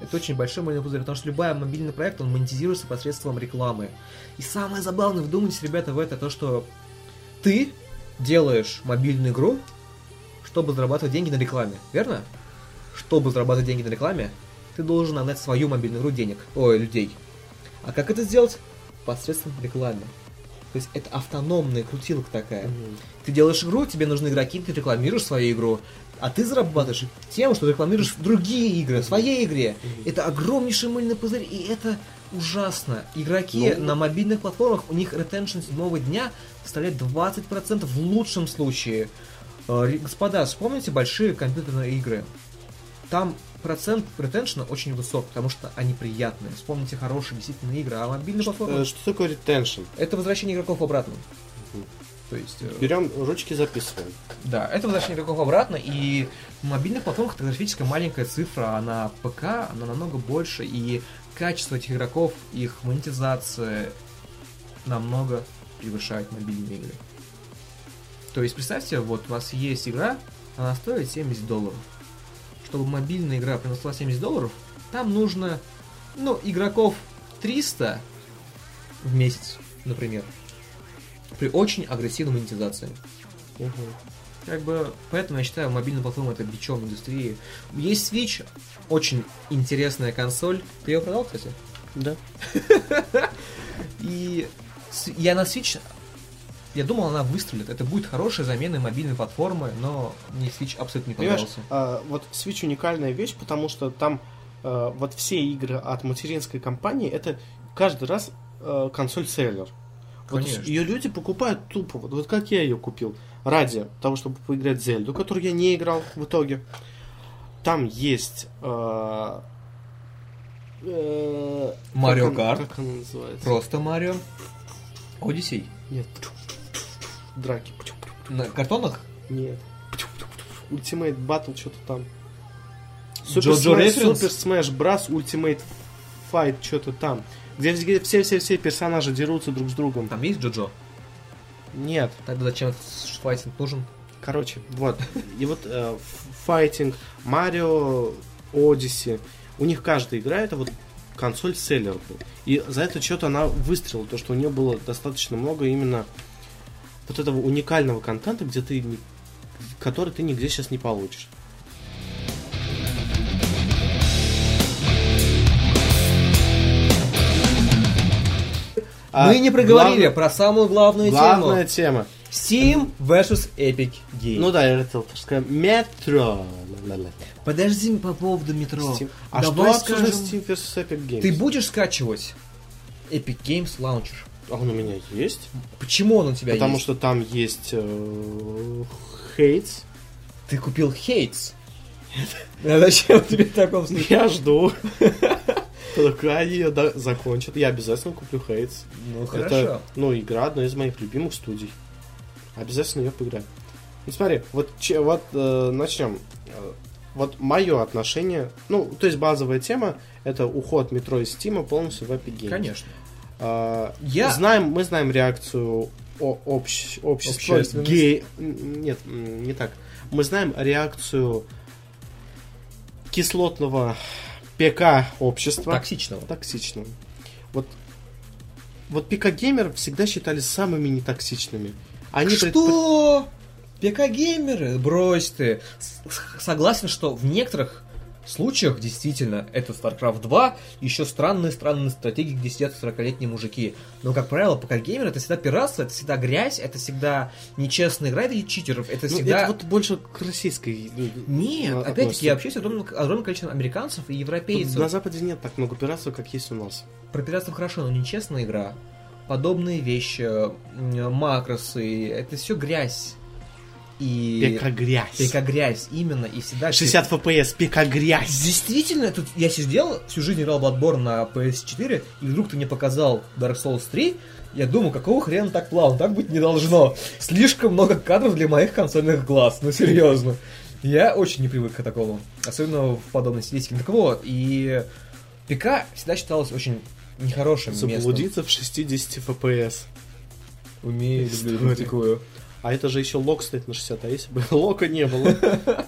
Это очень большой мыльный пузырь, потому что любой мобильный проект, он монетизируется посредством рекламы. И самое забавное, вдумайтесь, ребята, в это, то, что ты делаешь мобильную игру, чтобы зарабатывать деньги на рекламе, верно? Чтобы зарабатывать деньги на рекламе, ты должен нагнать свою мобильную игру денег, ой, людей. А как это сделать? Посредством рекламы. То есть это автономная крутилка такая. Ты делаешь игру, тебе нужны игроки, ты рекламируешь свою игру, а ты зарабатываешь тем, что рекламируешь другие игры, в своей игре. Это огромнейший мыльный пузырь, и это ужасно. Игроки Ну. на мобильных платформах, у них ретеншн седьмого дня составляет 20% в лучшем случае. Э, Господа, вспомните большие компьютерные игры. Там процент ретеншна очень высок, потому что они приятные. Вспомните хорошие действительно игры, а мобильные платформы Э, Что такое ретеншн? это возвращение игроков обратно. То есть, э, Берем ручки, записываем. да, это возвращение игроков обратно, и в мобильных платформах графическая маленькая цифра, а на ПК она намного больше, и качество этих игроков, их монетизация намного превышает мобильные игры. То есть, представьте, вот у вас есть игра, она стоит 70 долларов. Чтобы мобильная игра приносила 70 долларов, там нужно, ну, игроков 300 в месяц, например. При очень агрессивной монетизации. Мгм. Как бы, поэтому я считаю, мобильная платформа это бичом индустрии. Есть Switch, очень интересная консоль. Ты ее продал, кстати? Да. И я на Switch, я думал, она выстрелит. Это будет хорошая замена мобильной платформы, но мне Switch абсолютно не Понимаешь, понравился. а, вот Switch уникальная вещь, потому что там а, вот все игры от материнской компании, это каждый раз а, консоль-селлер. Вот ее люди покупают тупо. Вот, вот как я ее купил. Ради того, чтобы поиграть в Зельду, которую я не играл в итоге. Там есть... а, э, Марио Карт. Как она называется? Просто Марио. Одиссей. Нет. Драки. На картонах? Нет. Ultimate Battle, что-то там. Референс? Super Smash Bros. Ultimate Fight, что-то там. Где все-все-все персонажи дерутся друг с другом. Там есть Джоджо? Нет. Тогда зачем файтинг нужен? Короче, вот. И вот э, файтинг, Марио, Odyssey. У них каждая игра это вот консоль селлер был. И за это что-то она выстрелила, то что у нее было достаточно много именно вот этого уникального контента, где ты который ты нигде сейчас не получишь. А Мы не проговорили главное- про самую главную Главная тему. тема. Steam vs Epic Games. Ну да, так сказать. Метро. Подожди по поводу метро. Steam. А Давай что скажем, Steam vs Epic Games? Ты будешь скачивать Epic Games Launcher? А он у меня есть. Почему он у тебя Потому есть? что там есть э, Хейтс. Ты купил Хейтс. А зачем тебе в таком случае? Я жду. Пока они ее закончат. Я обязательно куплю Хейтс. Ну Это, ну, игра одной из моих любимых студий. Обязательно ее поиграю. Ну, смотри, вот, че- вот э, начнем. Вот мое отношение, ну, то есть базовая тема, это уход метро из Стима полностью в Epic Games. Конечно. А, Я- знаем, мы знаем реакцию общ- общества гей... Нет, не так. Мы знаем реакцию кислотного ПК общества. Токсичного. Токсичного. Вот, вот ПК-геймеры всегда считались самыми нетоксичными. Они Что? ПК-геймеры? Брось ты. С- с- Согласен, что в некоторых случаях действительно это StarCraft 2, еще странные-странные стратегии, где сидят 40-летние мужики. Но, как правило, ПК-геймер это всегда пиратство, это всегда грязь, это всегда нечестная игра, это читеров, это Ну, всегда... это вот больше к российской. э, Нет, э, опять-таки, относится. я общаюсь с огромным, огромным количеством американцев и Тут европейцев. На Западе нет так много пиратства, как есть у нас. Про пиратство хорошо, но нечестная игра. Подобные вещи, макросы, это все грязь. И... ПК-грязь. ПК-грязь, именно, и всегда... 60 FPS, ПК-грязь. Действительно, тут я сидел, всю жизнь играл Bloodborne на PS4, и вдруг ты мне показал Dark Souls 3, я думаю, какого хрена так плавно, так быть не должно. Слишком много кадров для моих консольных глаз, ну серьезно. Я очень не привык к такому, особенно в подобной стилистике. Так вот, и ПК всегда считалось очень нехорошим местом. Заблудиться в 60 FPS. Умею, люблю, практикую. А это же еще лок стоит на 60, а если бы лока не было?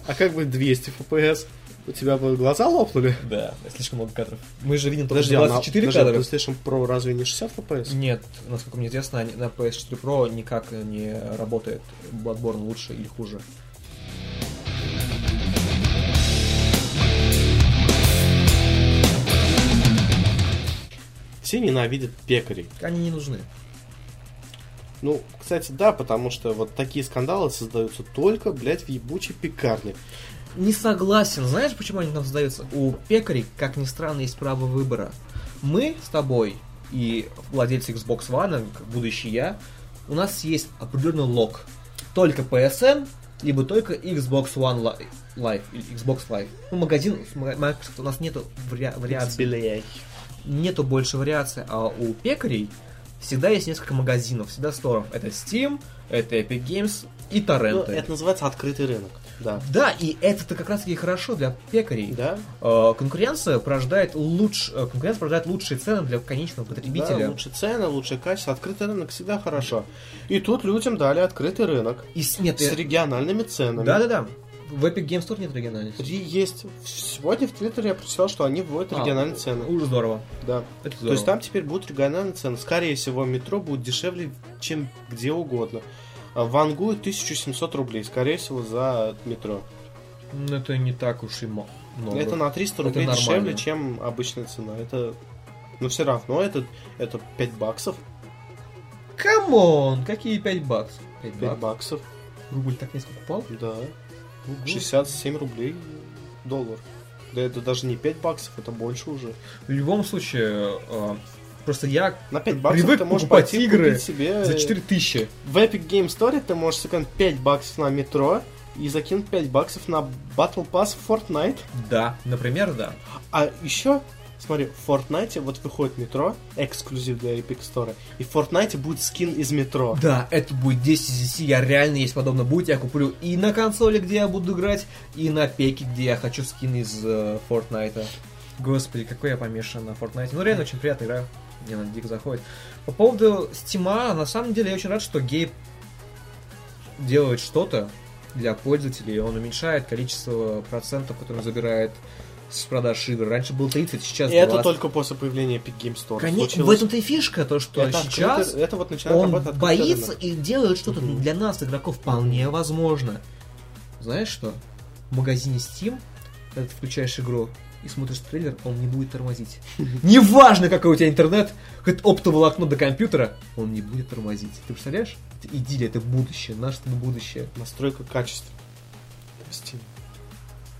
А как бы 200 FPS? У тебя бы глаза лопнули? Да, слишком много кадров. Мы же видим только Подожди, а на 24 подожди, а кадра. PlayStation Pro разве не 60 FPS? Нет, насколько мне известно, на PS4 Pro никак не работает Bloodborne лучше или хуже. Все ненавидят пекарей. Они не нужны. Ну, кстати, да, потому что вот такие скандалы создаются только, блядь, в ебучей пекарне. Не согласен. Знаешь, почему они там создаются? У пекарей, как ни странно, есть право выбора. Мы с тобой и владельцы Xbox One, как будущий я, у нас есть определенный лог. Только PSN, либо только Xbox One Li- Live, или Xbox Live. Ну, магазин Microsoft у нас нету вари- вариаций. нету больше вариаций, а у пекарей всегда есть несколько магазинов, всегда сторов. Это Steam, это Epic Games и Ну, торренты. это называется открытый рынок. Да. Да, и это-то как раз таки хорошо для пекарей. Да? Э, конкуренция порождает луч... э, конкуренция порождает лучшие цены для конечного потребителя. Да, лучше цены, лучше качество. Открытый рынок всегда хорошо. И тут людям дали открытый рынок. И с... Нет, С э, региональными ценами. да-да-да. В Epic Games Store нет региональности. Три есть. Сегодня в Твиттере я прочитал, что они вводят А, региональные цены. Уже здорово. Да. Это То есть там теперь будут региональные цены. Скорее всего, метро будет дешевле, чем где угодно. Вангую 1700 рублей, скорее всего, за метро. Ну, это не так уж и много. Это на 300 Это рублей нормально. дешевле, чем обычная цена. Это... Но все равно это, это 5 баксов. Come on! Какие 5 баксов? 5 5 баксов? баксов, Рубль так несколько упал? да. Ого. 67 рублей доллар. Да это даже не 5 баксов, это больше уже. В любом случае, э, просто я На 5 баксов Привык ты можешь покупать пойти игры себе... за 4000. В Epic Game Store ты можешь сэкономить 5 баксов на метро и закинуть 5 баксов на Battle Pass в Fortnite. Да, например, да. А еще, смотри, в Fortnite вот выходит метро, эксклюзив для Epic Store, и в Fortnite будет скин из метро. Да, это будет 10 из 10, я реально, если подобно будет, я куплю и на консоли, где я буду играть, и на пеке, где я хочу скин из э, Fortnite. Господи, какой я помешан на Fortnite. Ну, реально, очень приятная игра. Мне она дико заходит. По поводу Стима, на самом деле, я очень рад, что Гейб делает что-то для пользователей. Он уменьшает количество процентов, которые забирает с продаж игр. Раньше был 30, сейчас И это 20. только после появления Epic Game Store. Конечно, случилось. в этом-то и фишка, то, что это сейчас открытый- это вот начинает он боится рынок. и делает что-то Мгм. для нас, игроков, вполне возможно. Знаешь что? В магазине Steam, когда ты включаешь игру и смотришь трейлер, он не будет тормозить. Неважно, какой у тебя интернет, хоть оптоволокно до компьютера, он не будет тормозить. Ты представляешь? Это идиллия, это будущее, наше будущее. Настройка качества. Steam.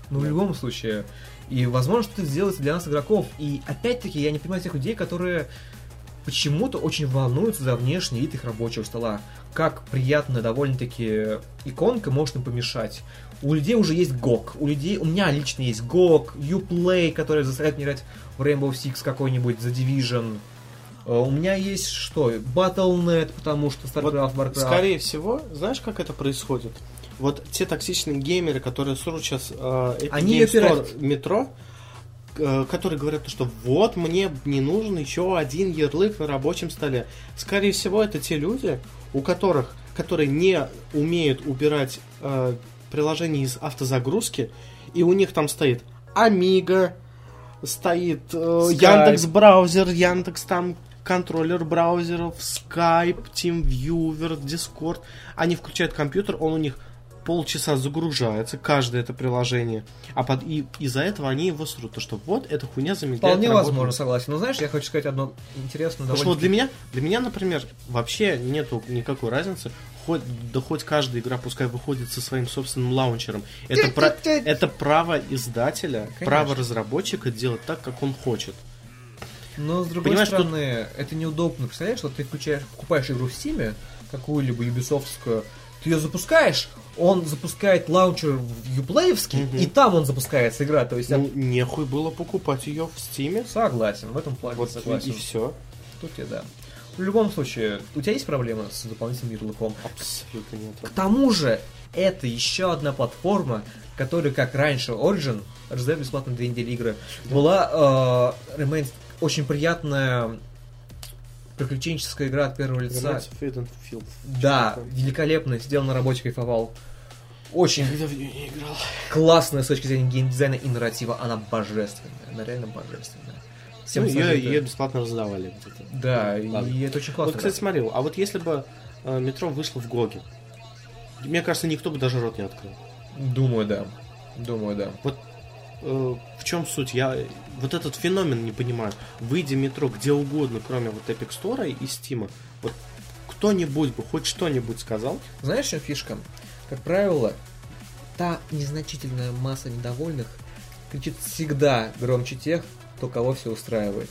Но в любом случае, и возможно, что это сделается для нас, игроков. И опять-таки, я не понимаю тех людей, которые почему-то очень волнуются за внешний вид их рабочего стола. Как приятно довольно-таки иконка может им помешать. У людей уже есть GOG. У людей, у меня лично есть GOG, Uplay, который заставляет меня играть в Rainbow Six какой-нибудь, The Division. Э, У меня есть что? Battle.net, потому что StarCraft, Вот, Warcraft. скорее всего, знаешь, как это происходит? Вот те токсичные геймеры, которые срут сейчас э, Epic Они Game Store метро, э, которые говорят, что вот мне не нужен еще один ярлык на рабочем столе. Скорее всего, это те люди, у которых, которые не умеют убирать э, приложение из автозагрузки, и у них там стоит Amiga, стоит э. Яндекс браузер, Яндекс там контроллер браузеров, Skype, TeamViewer, Discord. Они включают компьютер, он у них полчаса загружается, каждое это приложение. А под, и из-за этого они его срут. То, что вот, эта хуйня замедляет Вполне работу. возможно, согласен. Но знаешь, я хочу сказать одно интересное, Потому что вот для меня, для меня, например, вообще нету никакой разницы. Хоть, да хоть каждая игра пускай выходит со своим собственным лаунчером. Это, про- это право издателя, Конечно. право разработчика делать так, как он хочет. Но с другой Понимаешь, стороны, это неудобно. Представляешь, что ты включаешь, покупаешь игру в Steam, какую-либо юбисофтскую, ты ее запускаешь, он запускает лаунчер в юплеевский, Мгм. и там он запускается игра. То есть Ну, нехуй было покупать ее в Стиме. согласен, в этом плане Вот согласен. и все. Тут я да. В любом случае, у тебя есть проблемы с дополнительным ярлыком? Абсолютно нет. К тому же, это еще одна платформа, которая, как раньше, Origin, раздает бесплатно две недели игры, была э, Remains очень приятная приключенческая игра от первого лица. Да, великолепно, сделал на работе, кайфовал. Очень Когда в нее не играл. классная с точки зрения геймдизайна и нарратива, она божественная, она реально божественная. Всем Ну, ее, ее бесплатно раздавали. Да, Ладно. и это очень классно. Вот, кстати, смотри, а вот если бы э, метро вышло в Гоге, мне кажется, никто бы даже рот не открыл. Думаю, да. Думаю, да. Вот э, в чем суть? Я вот этот феномен не понимаю. Выйдя метро где угодно, кроме вот Epic Store и Steam, вот кто-нибудь бы хоть что-нибудь сказал, Знаешь, чем фишка? Как правило, та незначительная масса недовольных кричит всегда громче тех, кто кого все устраивает.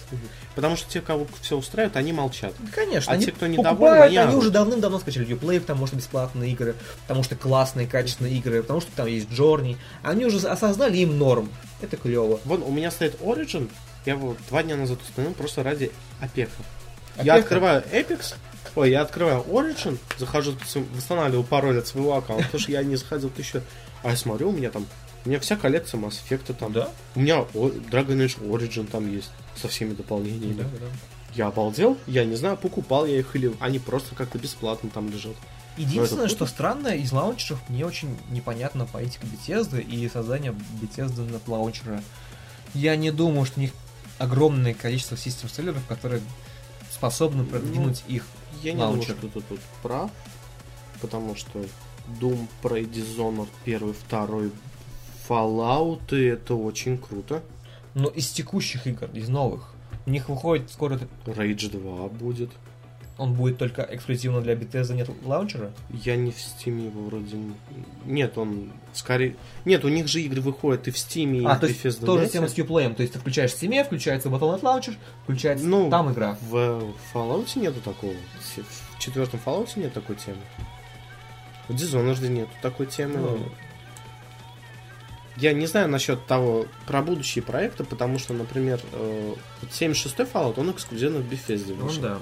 потому что те, кого все устраивает, они молчат. Да, конечно, А они те, кто недоволен, покупают, они они уже давным-давно скачали Uplay, потому что бесплатные игры, потому что классные, качественные игры, потому что там есть Джорни. Они уже осознали им норм. Это клево. Вон, у меня стоит Origin, я его два дня назад установил просто ради опека. Опека? Я открываю Apex, ой, я открываю Origin, захожу, восстанавливаю пароль от своего аккаунта, потому что я не заходил еще. А я смотрю, у меня там, у меня вся коллекция Mass Effect там. Да? У меня Dragon Age Origin там есть, со всеми дополнениями. Да, да. Я обалдел, я не знаю, покупал я их или они просто как-то бесплатно там лежат. Единственное, Ну, это что странно, из лаунчеров мне очень непонятна политика Bethesda и создание Bethesda на лаунчера. Я не думаю, что у них огромное количество систем-селлеров, которые способны продвинуть их. Я не Лаунчер. думаю, что ты тут прав, потому что Doom, Prey, Dishonored, первый, второй, Fallout, и это очень круто. Но из текущих игр, из новых, у них выходит скоро, Rage 2 будет. он будет только эксклюзивно для Bethesda, нет лаунчера? Я не в Steam его вроде... не- Нет, он скорее... Нет, у них же игры выходят и в Steam, и А, в то есть Bethesda тоже тема с Uplay, то есть ты включаешь в Steam, включается Battle.net Launcher, включается Ну, там игра. В Fallout нету такого. В четвертом Fallout нет такой темы. В Dishonored нету такой темы. Ну. Я не знаю насчет того, про будущие проекты, потому что, например, э, вот 76-й Fallout, он эксклюзивно в Bethesda Ну вышел. да.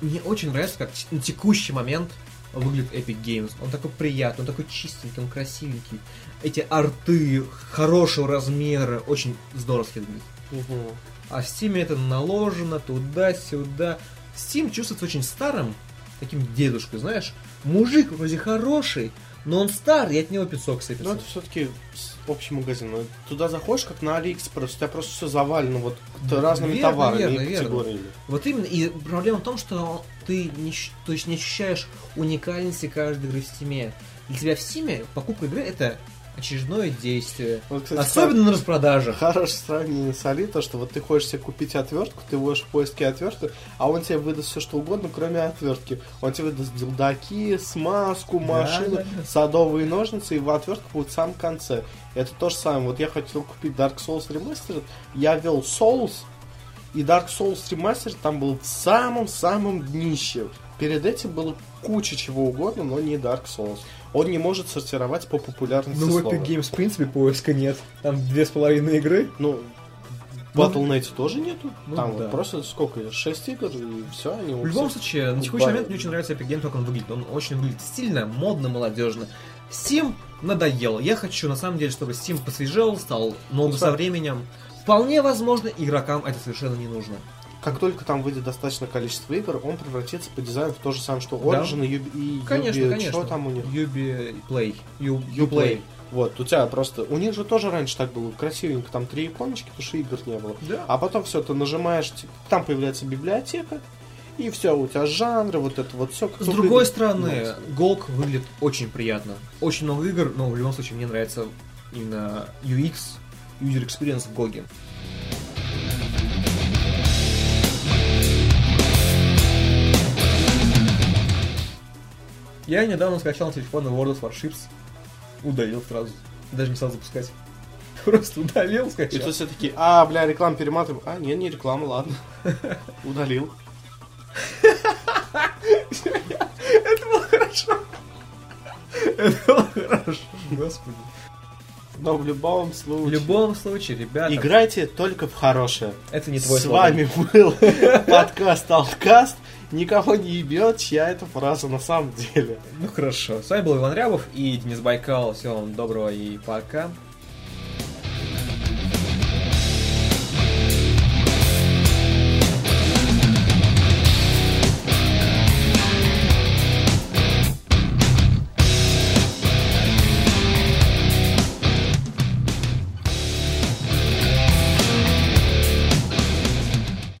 Мне очень нравится, как на текущий момент выглядит Epic Games. Он такой приятный, он такой чистенький, он красивенький. Эти арты хорошего размера, очень здоровски выглядят. Мгм. А в Steam это наложено туда-сюда. Steam чувствуется очень старым, таким дедушкой, знаешь. Мужик вроде хороший, но он стар, и от него песок Ну, сыпется. это все-таки общий магазин. Ну, Туда заходишь, как на Алиэкспресс, у тебя просто все завалено вот разными верно, товарами верно, и верно. категориями. Вот именно, и проблема в том, что ты не, то есть не ощущаешь уникальности каждой игры в Steam. Для тебя в Steam покупка игры это очередное действие. Вот, кстати, Особенно на распродажах. Хорошее сравнение с Али, то, что вот ты хочешь себе купить отвертку, ты вводишь в поиске отвертку, а он тебе выдаст все что угодно, кроме отвертки. Он тебе выдаст дилдаки, смазку, машину, да, да. садовые ножницы, и в отвертка будет в самом конце. Это то же самое. Вот я хотел купить Dark Souls Remastered, я ввел Souls, и Dark Souls Remastered там был в самом-самом днище. Перед этим было куча чего угодно, но не Dark Souls. Он не может сортировать по популярности Ну, в. Epic Games, в принципе, поиска нет. Там две с половиной игры. Ну, В Battle.net тоже нету. Ну Там да. вот просто сколько, 6 игр, и все, они В любом случае, на текущий момент мне очень нравится Epic Games, как он выглядит. Он очень выглядит стильно, модно, молодежно. Steam надоел. Я хочу, на самом деле, чтобы Steam посвежел, стал новым Ну, со временем. Вполне возможно, игрокам это совершенно не нужно. Как только там выйдет достаточное количество игр, он превратится по дизайну в то же самое, что Да. Origin и, Ubi- и Конечно, Ubi- конечно. Что там у них? Ubi Play. U- Uplay. Uplay. Вот, у тебя просто... У них же тоже раньше так было красивенько, там три иконочки, потому что игр не было. Да. А потом все, ты нажимаешь, типа, там появляется библиотека, и все, у тебя жанры, вот это вот все. С другой стороны, GOG выглядит очень приятно. Очень много игр, но в любом случае мне нравится именно UX, User Experience в GOG. Я недавно скачал на телефон World of Warships. Удалил сразу. Даже не стал запускать. Просто удалил, И скачал. тут все такие, а, бля, реклама перематываем. А, нет, не реклама, ладно. Удалил. Это было хорошо. Это было хорошо, господи. Но в любом В случае... любом случае, ребята, Играйте только в хорошее. это не твой С вами был подкаст Алткаст. Никого не ебет, чья это фраза на самом деле. Ну хорошо. С вами был Иван Рябов и Денис Байкал. Всего вам доброго и пока.